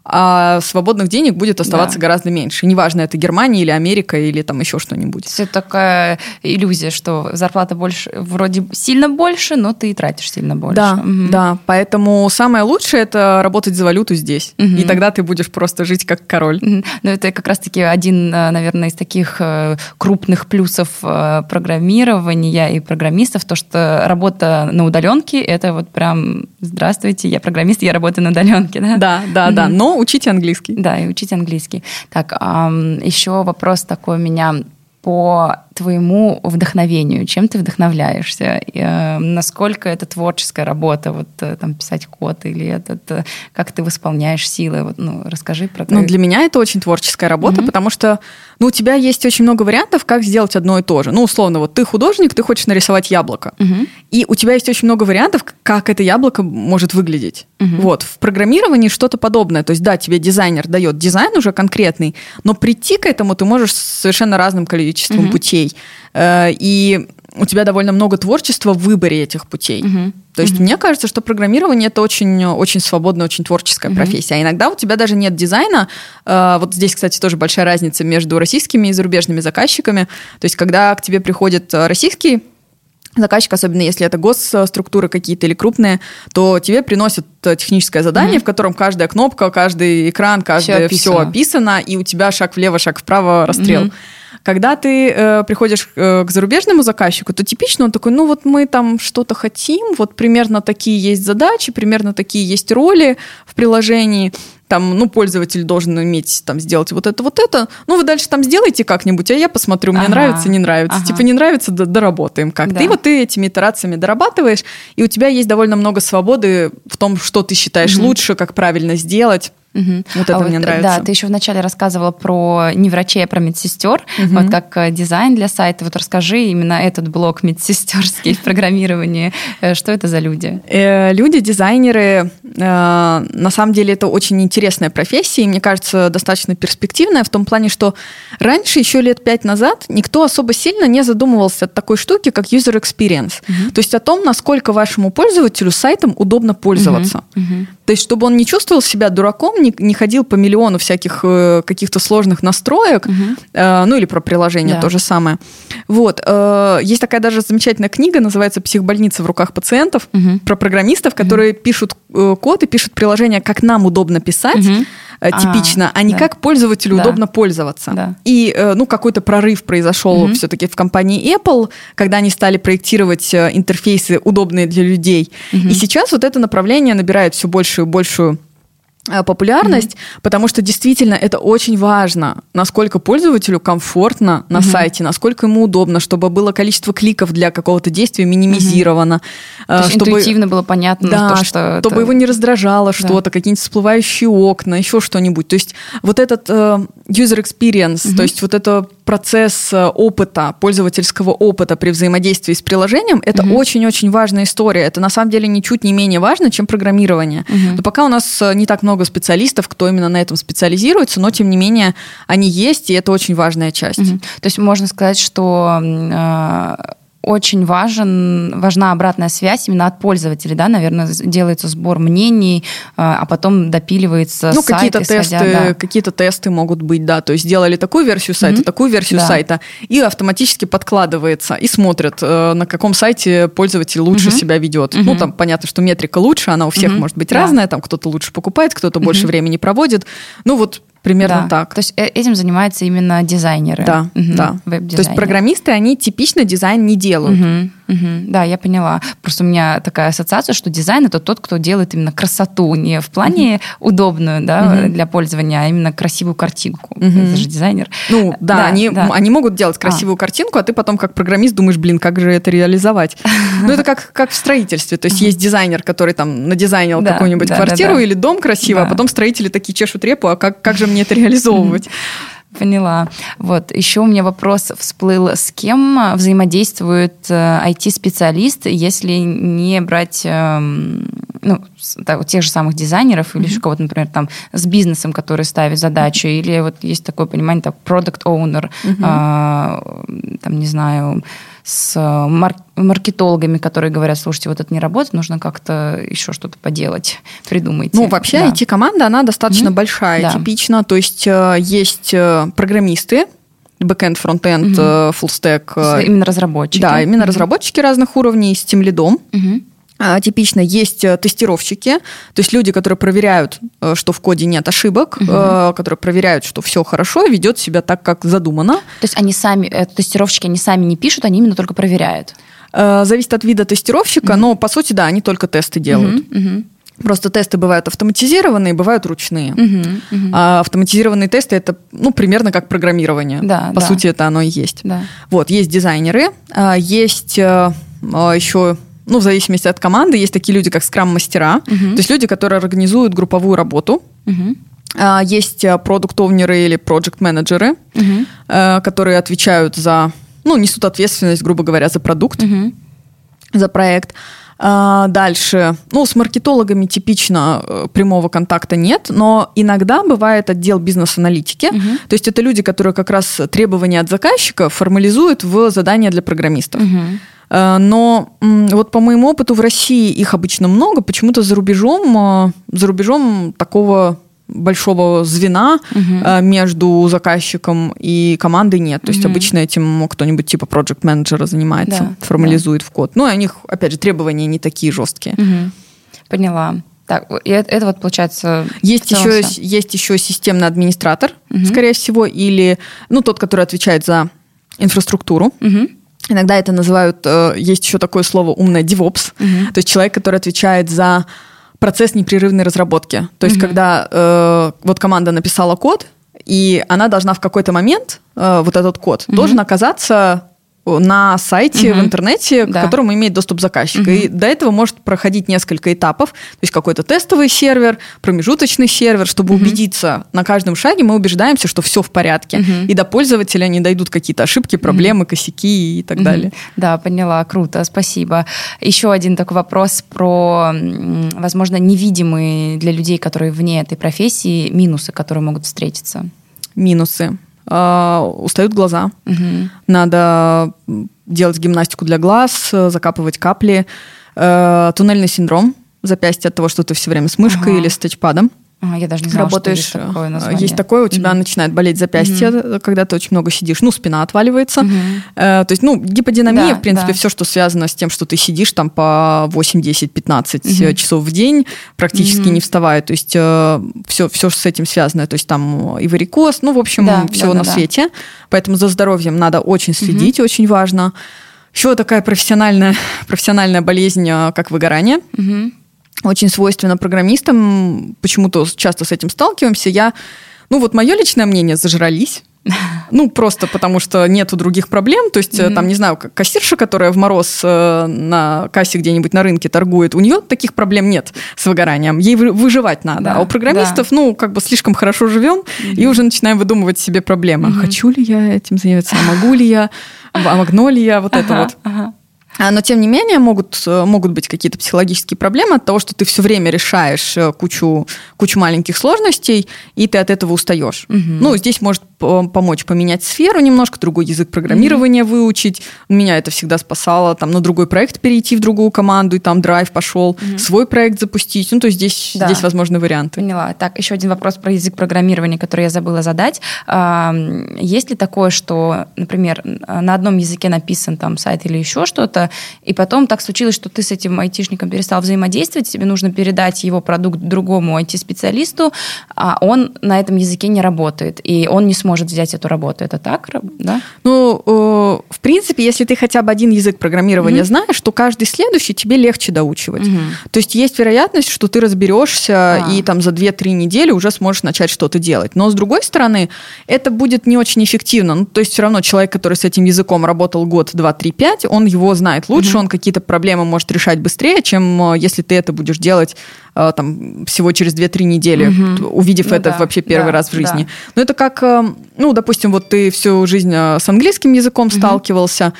а свободных денег будет оставаться да. гораздо меньше. Неважно, это Германия или Америка или там еще что-нибудь. Это такая иллюзия, что зарплата больше, вроде сильно больше, но ты тратишь сильно больше. Да, угу. да. Поэтому самое лучшее это работать за валюту здесь. Угу. И тогда ты будешь просто жить как король. Угу. Ну, это как раз-таки один, э, наверное, из таких э, крупных плюсов э, программирования и программистов, то, что работа на удаленке это вот прям здравствуйте, я программист, я работаю на удаленке, да? Да, да, угу. да. Но учите английский. Да, и учите английский. Так, еще вопрос такой у меня по твоему вдохновению? Чем ты вдохновляешься? Э, насколько это творческая работа, вот э, там писать код или этот, э, как ты восполняешь силы? Вот, ну, расскажи про. Ну, для меня это очень творческая работа, mm-hmm. потому что ну, у тебя есть очень много вариантов, как сделать одно и то же. Ну, условно, вот ты художник, ты хочешь нарисовать яблоко. Mm-hmm. И у тебя есть очень много вариантов, как это яблоко может выглядеть. Mm-hmm. Вот. В программировании что-то подобное. То есть, да, тебе дизайнер дает дизайн уже конкретный, но прийти к этому ты можешь совершенно разным количеством mm-hmm. путей путей. Э, и у тебя довольно много творчества в выборе этих путей. Угу. То есть угу. мне кажется, что программирование это очень, очень свободная, очень творческая угу. профессия. А иногда у тебя даже нет дизайна. Э, вот здесь, кстати, тоже большая разница между российскими и зарубежными заказчиками. То есть когда к тебе приходит российский заказчик, особенно если это госструктуры какие-то или крупные, то тебе приносят техническое задание, mm-hmm. в котором каждая кнопка, каждый экран, каждое все описано. все описано, и у тебя шаг влево, шаг вправо, расстрел. Mm-hmm. Когда ты э, приходишь э, к зарубежному заказчику, то типично он такой, ну вот мы там что-то хотим, вот примерно такие есть задачи, примерно такие есть роли в приложении, там, ну, пользователь должен иметь, там, сделать вот это, вот это. Ну, вы дальше там сделайте как-нибудь, а я посмотрю, мне ага. нравится, не нравится. Ага. Типа, не нравится, доработаем как-то. Да. И вот ты этими итерациями дорабатываешь, и у тебя есть довольно много свободы в том, что ты считаешь угу. лучше, как правильно сделать. Угу. Вот это а мне вот, нравится. Да, ты еще вначале рассказывала про не врачей, а про медсестер, угу. вот как э, дизайн для сайта. Вот расскажи именно этот блок медсестерский в программировании. Э, что это за люди? Э, люди, дизайнеры, Э, на самом деле это очень интересная профессия, и мне кажется, достаточно перспективная в том плане, что раньше, еще лет пять назад, никто особо сильно не задумывался о такой штуке, как user experience. Uh-huh. То есть о том, насколько вашему пользователю сайтом удобно пользоваться. Uh-huh. Uh-huh. То есть чтобы он не чувствовал себя дураком, не, не ходил по миллиону всяких э, каких-то сложных настроек, uh-huh. э, ну или про приложение yeah. то же самое. Вот. Э, есть такая даже замечательная книга, называется «Психбольница в руках пациентов», uh-huh. про программистов, которые uh-huh. пишут э, код и пишут приложение, как нам удобно писать, угу. типично, а, а не да. как пользователю да. удобно пользоваться. Да. И э, ну, какой-то прорыв произошел угу. все-таки в компании Apple, когда они стали проектировать интерфейсы удобные для людей. Угу. И сейчас вот это направление набирает все большую и большую Э, популярность, mm-hmm. потому что действительно это очень важно, насколько пользователю комфортно на mm-hmm. сайте, насколько ему удобно, чтобы было количество кликов для какого-то действия минимизировано. Mm-hmm. То чтобы интуитивно было понятно, да, то, что чтобы это... его не раздражало да. что-то, какие-нибудь всплывающие окна, еще что-нибудь. То есть вот этот uh, user experience, mm-hmm. то есть вот это процесс э, опыта, пользовательского опыта при взаимодействии с приложением, это mm-hmm. очень-очень важная история. Это на самом деле ничуть не менее важно, чем программирование. Mm-hmm. Но пока у нас не так много специалистов, кто именно на этом специализируется, но тем не менее они есть, и это очень важная часть. Угу. То есть можно сказать, что э, очень важен, важна обратная связь именно от пользователей, да, наверное, делается сбор мнений, а, а потом допиливается ну, сайт, какие-то исходя, тесты, да. какие-то тесты могут быть, да, то есть сделали такую версию сайта, mm-hmm. такую версию да. сайта, и автоматически подкладывается, и смотрят, э, на каком сайте пользователь лучше mm-hmm. себя ведет. Mm-hmm. Ну, там понятно, что метрика лучше, она у всех mm-hmm. может быть да. разная, там кто-то лучше покупает, кто-то mm-hmm. больше времени проводит. Ну, вот Примерно да. так. То есть э, этим занимаются именно дизайнеры. Да, угу. да. То есть программисты, они типично дизайн не делают. Угу. Угу, да, я поняла. Просто у меня такая ассоциация, что дизайн это тот, кто делает именно красоту, не в плане угу. удобную да, угу. для пользования, а именно красивую картинку. Угу. Это же дизайнер. Ну да, да, они, да. они могут делать а. красивую а. картинку, а ты потом как программист думаешь, блин, как же это реализовать? Ну это как, как в строительстве. То есть есть дизайнер, который там надизайнил какую-нибудь квартиру или дом красивый, а потом строители такие чешут репу, а как, как же мне это реализовывать? Поняла. Вот. Еще у меня вопрос всплыл, с кем взаимодействует IT-специалист, э, если не брать эм, ну, тех же самых дизайнеров или mm-hmm. кого-то, например, там с бизнесом, который ставит задачу, mm-hmm. или вот есть такое понимание, так, product owner, mm-hmm. а, там, не знаю, с мар- маркетологами, которые говорят, слушайте, вот это не работает, нужно как-то еще что-то поделать, придумайте. Ну, вообще да. IT-команда, она достаточно mm-hmm. большая, да. типично, то есть э, есть э, программисты, бэкэнд, фронтенд, фуллстек. Именно разработчики. Да, именно mm-hmm. разработчики разных уровней с тем лидом. Mm-hmm. А, типично есть э, тестировщики, то есть люди, которые проверяют, э, что в коде нет ошибок, угу. которые проверяют, что все хорошо, ведет себя так, как задумано. То есть они сами, тестировщики, они сами не пишут, они именно только проверяют. Зависит от вида тестировщика, угу. но по сути, да, они только тесты делают. Угу, угу. Просто тесты бывают автоматизированные, бывают ручные. Угу, угу. А автоматизированные тесты это ну примерно как программирование. Да, По да. сути, это оно и есть. Да. Вот есть дизайнеры, а, есть еще ну, в зависимости от команды, есть такие люди, как скрам-мастера, uh-huh. то есть люди, которые организуют групповую работу. Uh-huh. Есть э, продукт-овнеры или проект-менеджеры, uh-huh. которые отвечают за, ну, несут ответственность, грубо говоря, за продукт, uh-huh. за проект. А, дальше, ну, с маркетологами типично э, прямого контакта нет, но иногда бывает отдел бизнес-аналитики. Угу. То есть это люди, которые как раз требования от заказчика формализуют в задания для программистов. Угу. Э, но вот по моему опыту в России их обычно много, почему-то за рубежом, э, за рубежом такого большого звена угу. между заказчиком и командой нет. То есть угу. обычно этим кто-нибудь типа проект менеджера занимается, да, формализует да. в код. Ну, и у них, опять же, требования не такие жесткие. Угу. Поняла. Так, и это, это вот получается... Есть еще, есть еще системный администратор, угу. скорее всего, или ну, тот, который отвечает за инфраструктуру. Угу. Иногда это называют, э, есть еще такое слово умное DevOps, угу. то есть человек, который отвечает за процесс непрерывной разработки. То есть, угу. когда э, вот команда написала код, и она должна в какой-то момент, э, вот этот код, угу. должен оказаться на сайте угу. в интернете, да. к которому имеет доступ заказчик. Угу. И до этого может проходить несколько этапов. То есть какой-то тестовый сервер, промежуточный сервер, чтобы угу. убедиться на каждом шаге, мы убеждаемся, что все в порядке. Угу. И до пользователя не дойдут какие-то ошибки, проблемы, угу. косяки и так угу. далее. Да, поняла. Круто, спасибо. Еще один такой вопрос про, возможно, невидимые для людей, которые вне этой профессии, минусы, которые могут встретиться. Минусы. А, устают глаза. Угу. Надо делать гимнастику для глаз, закапывать капли. Э, туннельный синдром запястья от того, что ты все время с мышкой ага. или с тачпадом. А, я даже не знала, работаешь, что есть такое название. Есть такое, у тебя mm-hmm. начинает болеть запястье, mm-hmm. когда ты очень много сидишь, ну, спина отваливается. Mm-hmm. Э, то есть, ну, гиподинамия, да, в принципе, да. все, что связано с тем, что ты сидишь там по 8, 10, 15 mm-hmm. часов в день, практически mm-hmm. не вставая. То есть, э, все, все с этим связано. То есть, там и варикоз, ну, в общем, да, всего да, на да, свете. Поэтому за здоровьем надо очень следить, mm-hmm. очень важно. Еще такая профессиональная, профессиональная болезнь, э, как выгорание. Mm-hmm очень свойственно программистам, почему-то часто с этим сталкиваемся. Я, ну вот мое личное мнение, зажрались. Ну, просто потому что нету других проблем. То есть, mm-hmm. там, не знаю, кассирша, которая в мороз э, на кассе где-нибудь на рынке торгует, у нее таких проблем нет с выгоранием. Ей выживать надо. Да, а у программистов, да. ну, как бы слишком хорошо живем mm-hmm. и уже начинаем выдумывать себе проблемы. Mm-hmm. Хочу ли я этим заняться? А могу ли я? А могу ли я? Вот это вот. Но, тем не менее, могут, э, могут быть какие-то психологические проблемы от того, что ты все время решаешь э, кучу, кучу маленьких сложностей, и ты от этого устаешь. Угу. Ну, здесь может помочь поменять сферу немножко, другой язык программирования угу. выучить. Меня это всегда спасало, там, на другой проект перейти в другую команду, и там драйв пошел, угу. свой проект запустить. Ну, то есть здесь, да. здесь возможны варианты. Поняла. Так, еще один вопрос про язык программирования, который я забыла задать. Есть ли такое, что, например, на одном языке написан там сайт или еще что-то, и потом так случилось, что ты с этим айтишником перестал взаимодействовать, тебе нужно передать его продукт другому IT-специалисту, а он на этом языке не работает, и он не сможет взять эту работу. Это так, да? Ну, в принципе, если ты хотя бы один язык программирования mm-hmm. знаешь, то каждый следующий тебе легче доучивать. Mm-hmm. То есть есть вероятность, что ты разберешься а. и там за 2-3 недели уже сможешь начать что-то делать. Но с другой стороны, это будет не очень эффективно. Ну, то есть все равно человек, который с этим языком работал год, два, три, пять, он его знает знает лучше, угу. он какие-то проблемы может решать быстрее, чем э, если ты это будешь делать э, там всего через 2-3 недели, угу. увидев ну, это да, вообще первый да, раз в жизни. Да. Но это как, э, ну, допустим, вот ты всю жизнь с английским языком угу. сталкивался,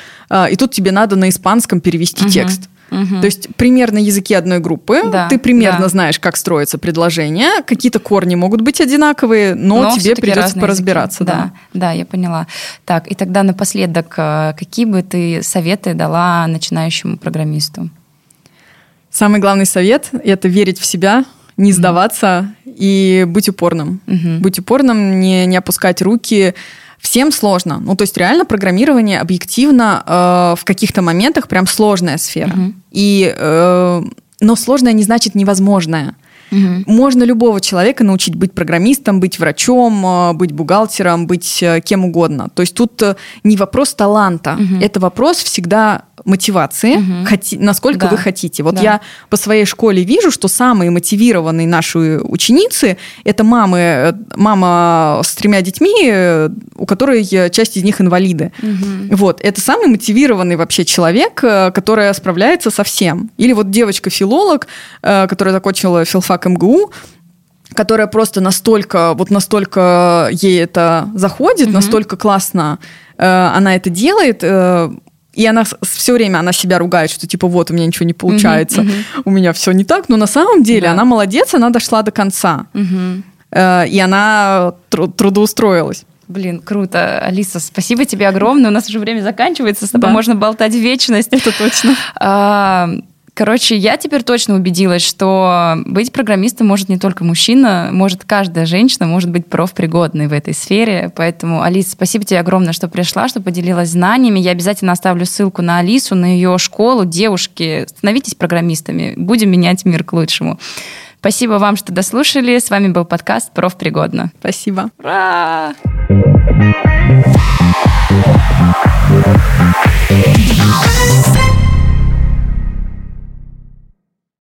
и тут тебе надо на испанском перевести угу. текст. Угу. То есть примерно языки одной группы, да, ты примерно да. знаешь, как строится предложение, какие-то корни могут быть одинаковые, но, но тебе придется поразбираться. Да. да, да, я поняла. Так, и тогда напоследок, э, какие бы ты советы дала начинающему программисту? Самый главный совет – это верить в себя, не сдаваться mm и быть упорным. mm Быть упорным, не, не опускать руки, Всем сложно. Ну, то есть реально программирование объективно э, в каких-то моментах прям сложная сфера. Угу. И, э, но сложная не значит невозможное. Угу. Можно любого человека научить быть программистом, быть врачом, э, быть бухгалтером, быть э, кем угодно. То есть тут э, не вопрос таланта, угу. это вопрос всегда мотивации, угу. хоти, насколько да. вы хотите. Вот да. я по своей школе вижу, что самые мотивированные наши ученицы это мамы, мама с тремя детьми, у которой часть из них инвалиды. Угу. Вот это самый мотивированный вообще человек, который справляется со всем. Или вот девочка-филолог, которая закончила филфак МГУ, которая просто настолько, вот настолько ей это заходит, mm настолько классно э, она это делает, э, и она все время она себя ругает, что типа вот у меня ничего не получается, mm у меня все не так, но на самом деле да. она молодец, она дошла до конца, mm э, и она тру- трудоустроилась. Блин, круто. Алиса, спасибо тебе огромное. У нас уже время заканчивается, с тобой да. можно болтать вечность. Это точно. А, Короче, я теперь точно убедилась, что быть программистом может не только мужчина, может каждая женщина, может быть профпригодной в этой сфере. Поэтому, Алис, спасибо тебе огромное, что пришла, что поделилась знаниями. Я обязательно оставлю ссылку на Алису, на ее школу. Девушки, становитесь программистами, будем менять мир к лучшему. Спасибо вам, что дослушали. С вами был подкаст «Профпригодно». Спасибо. Ура!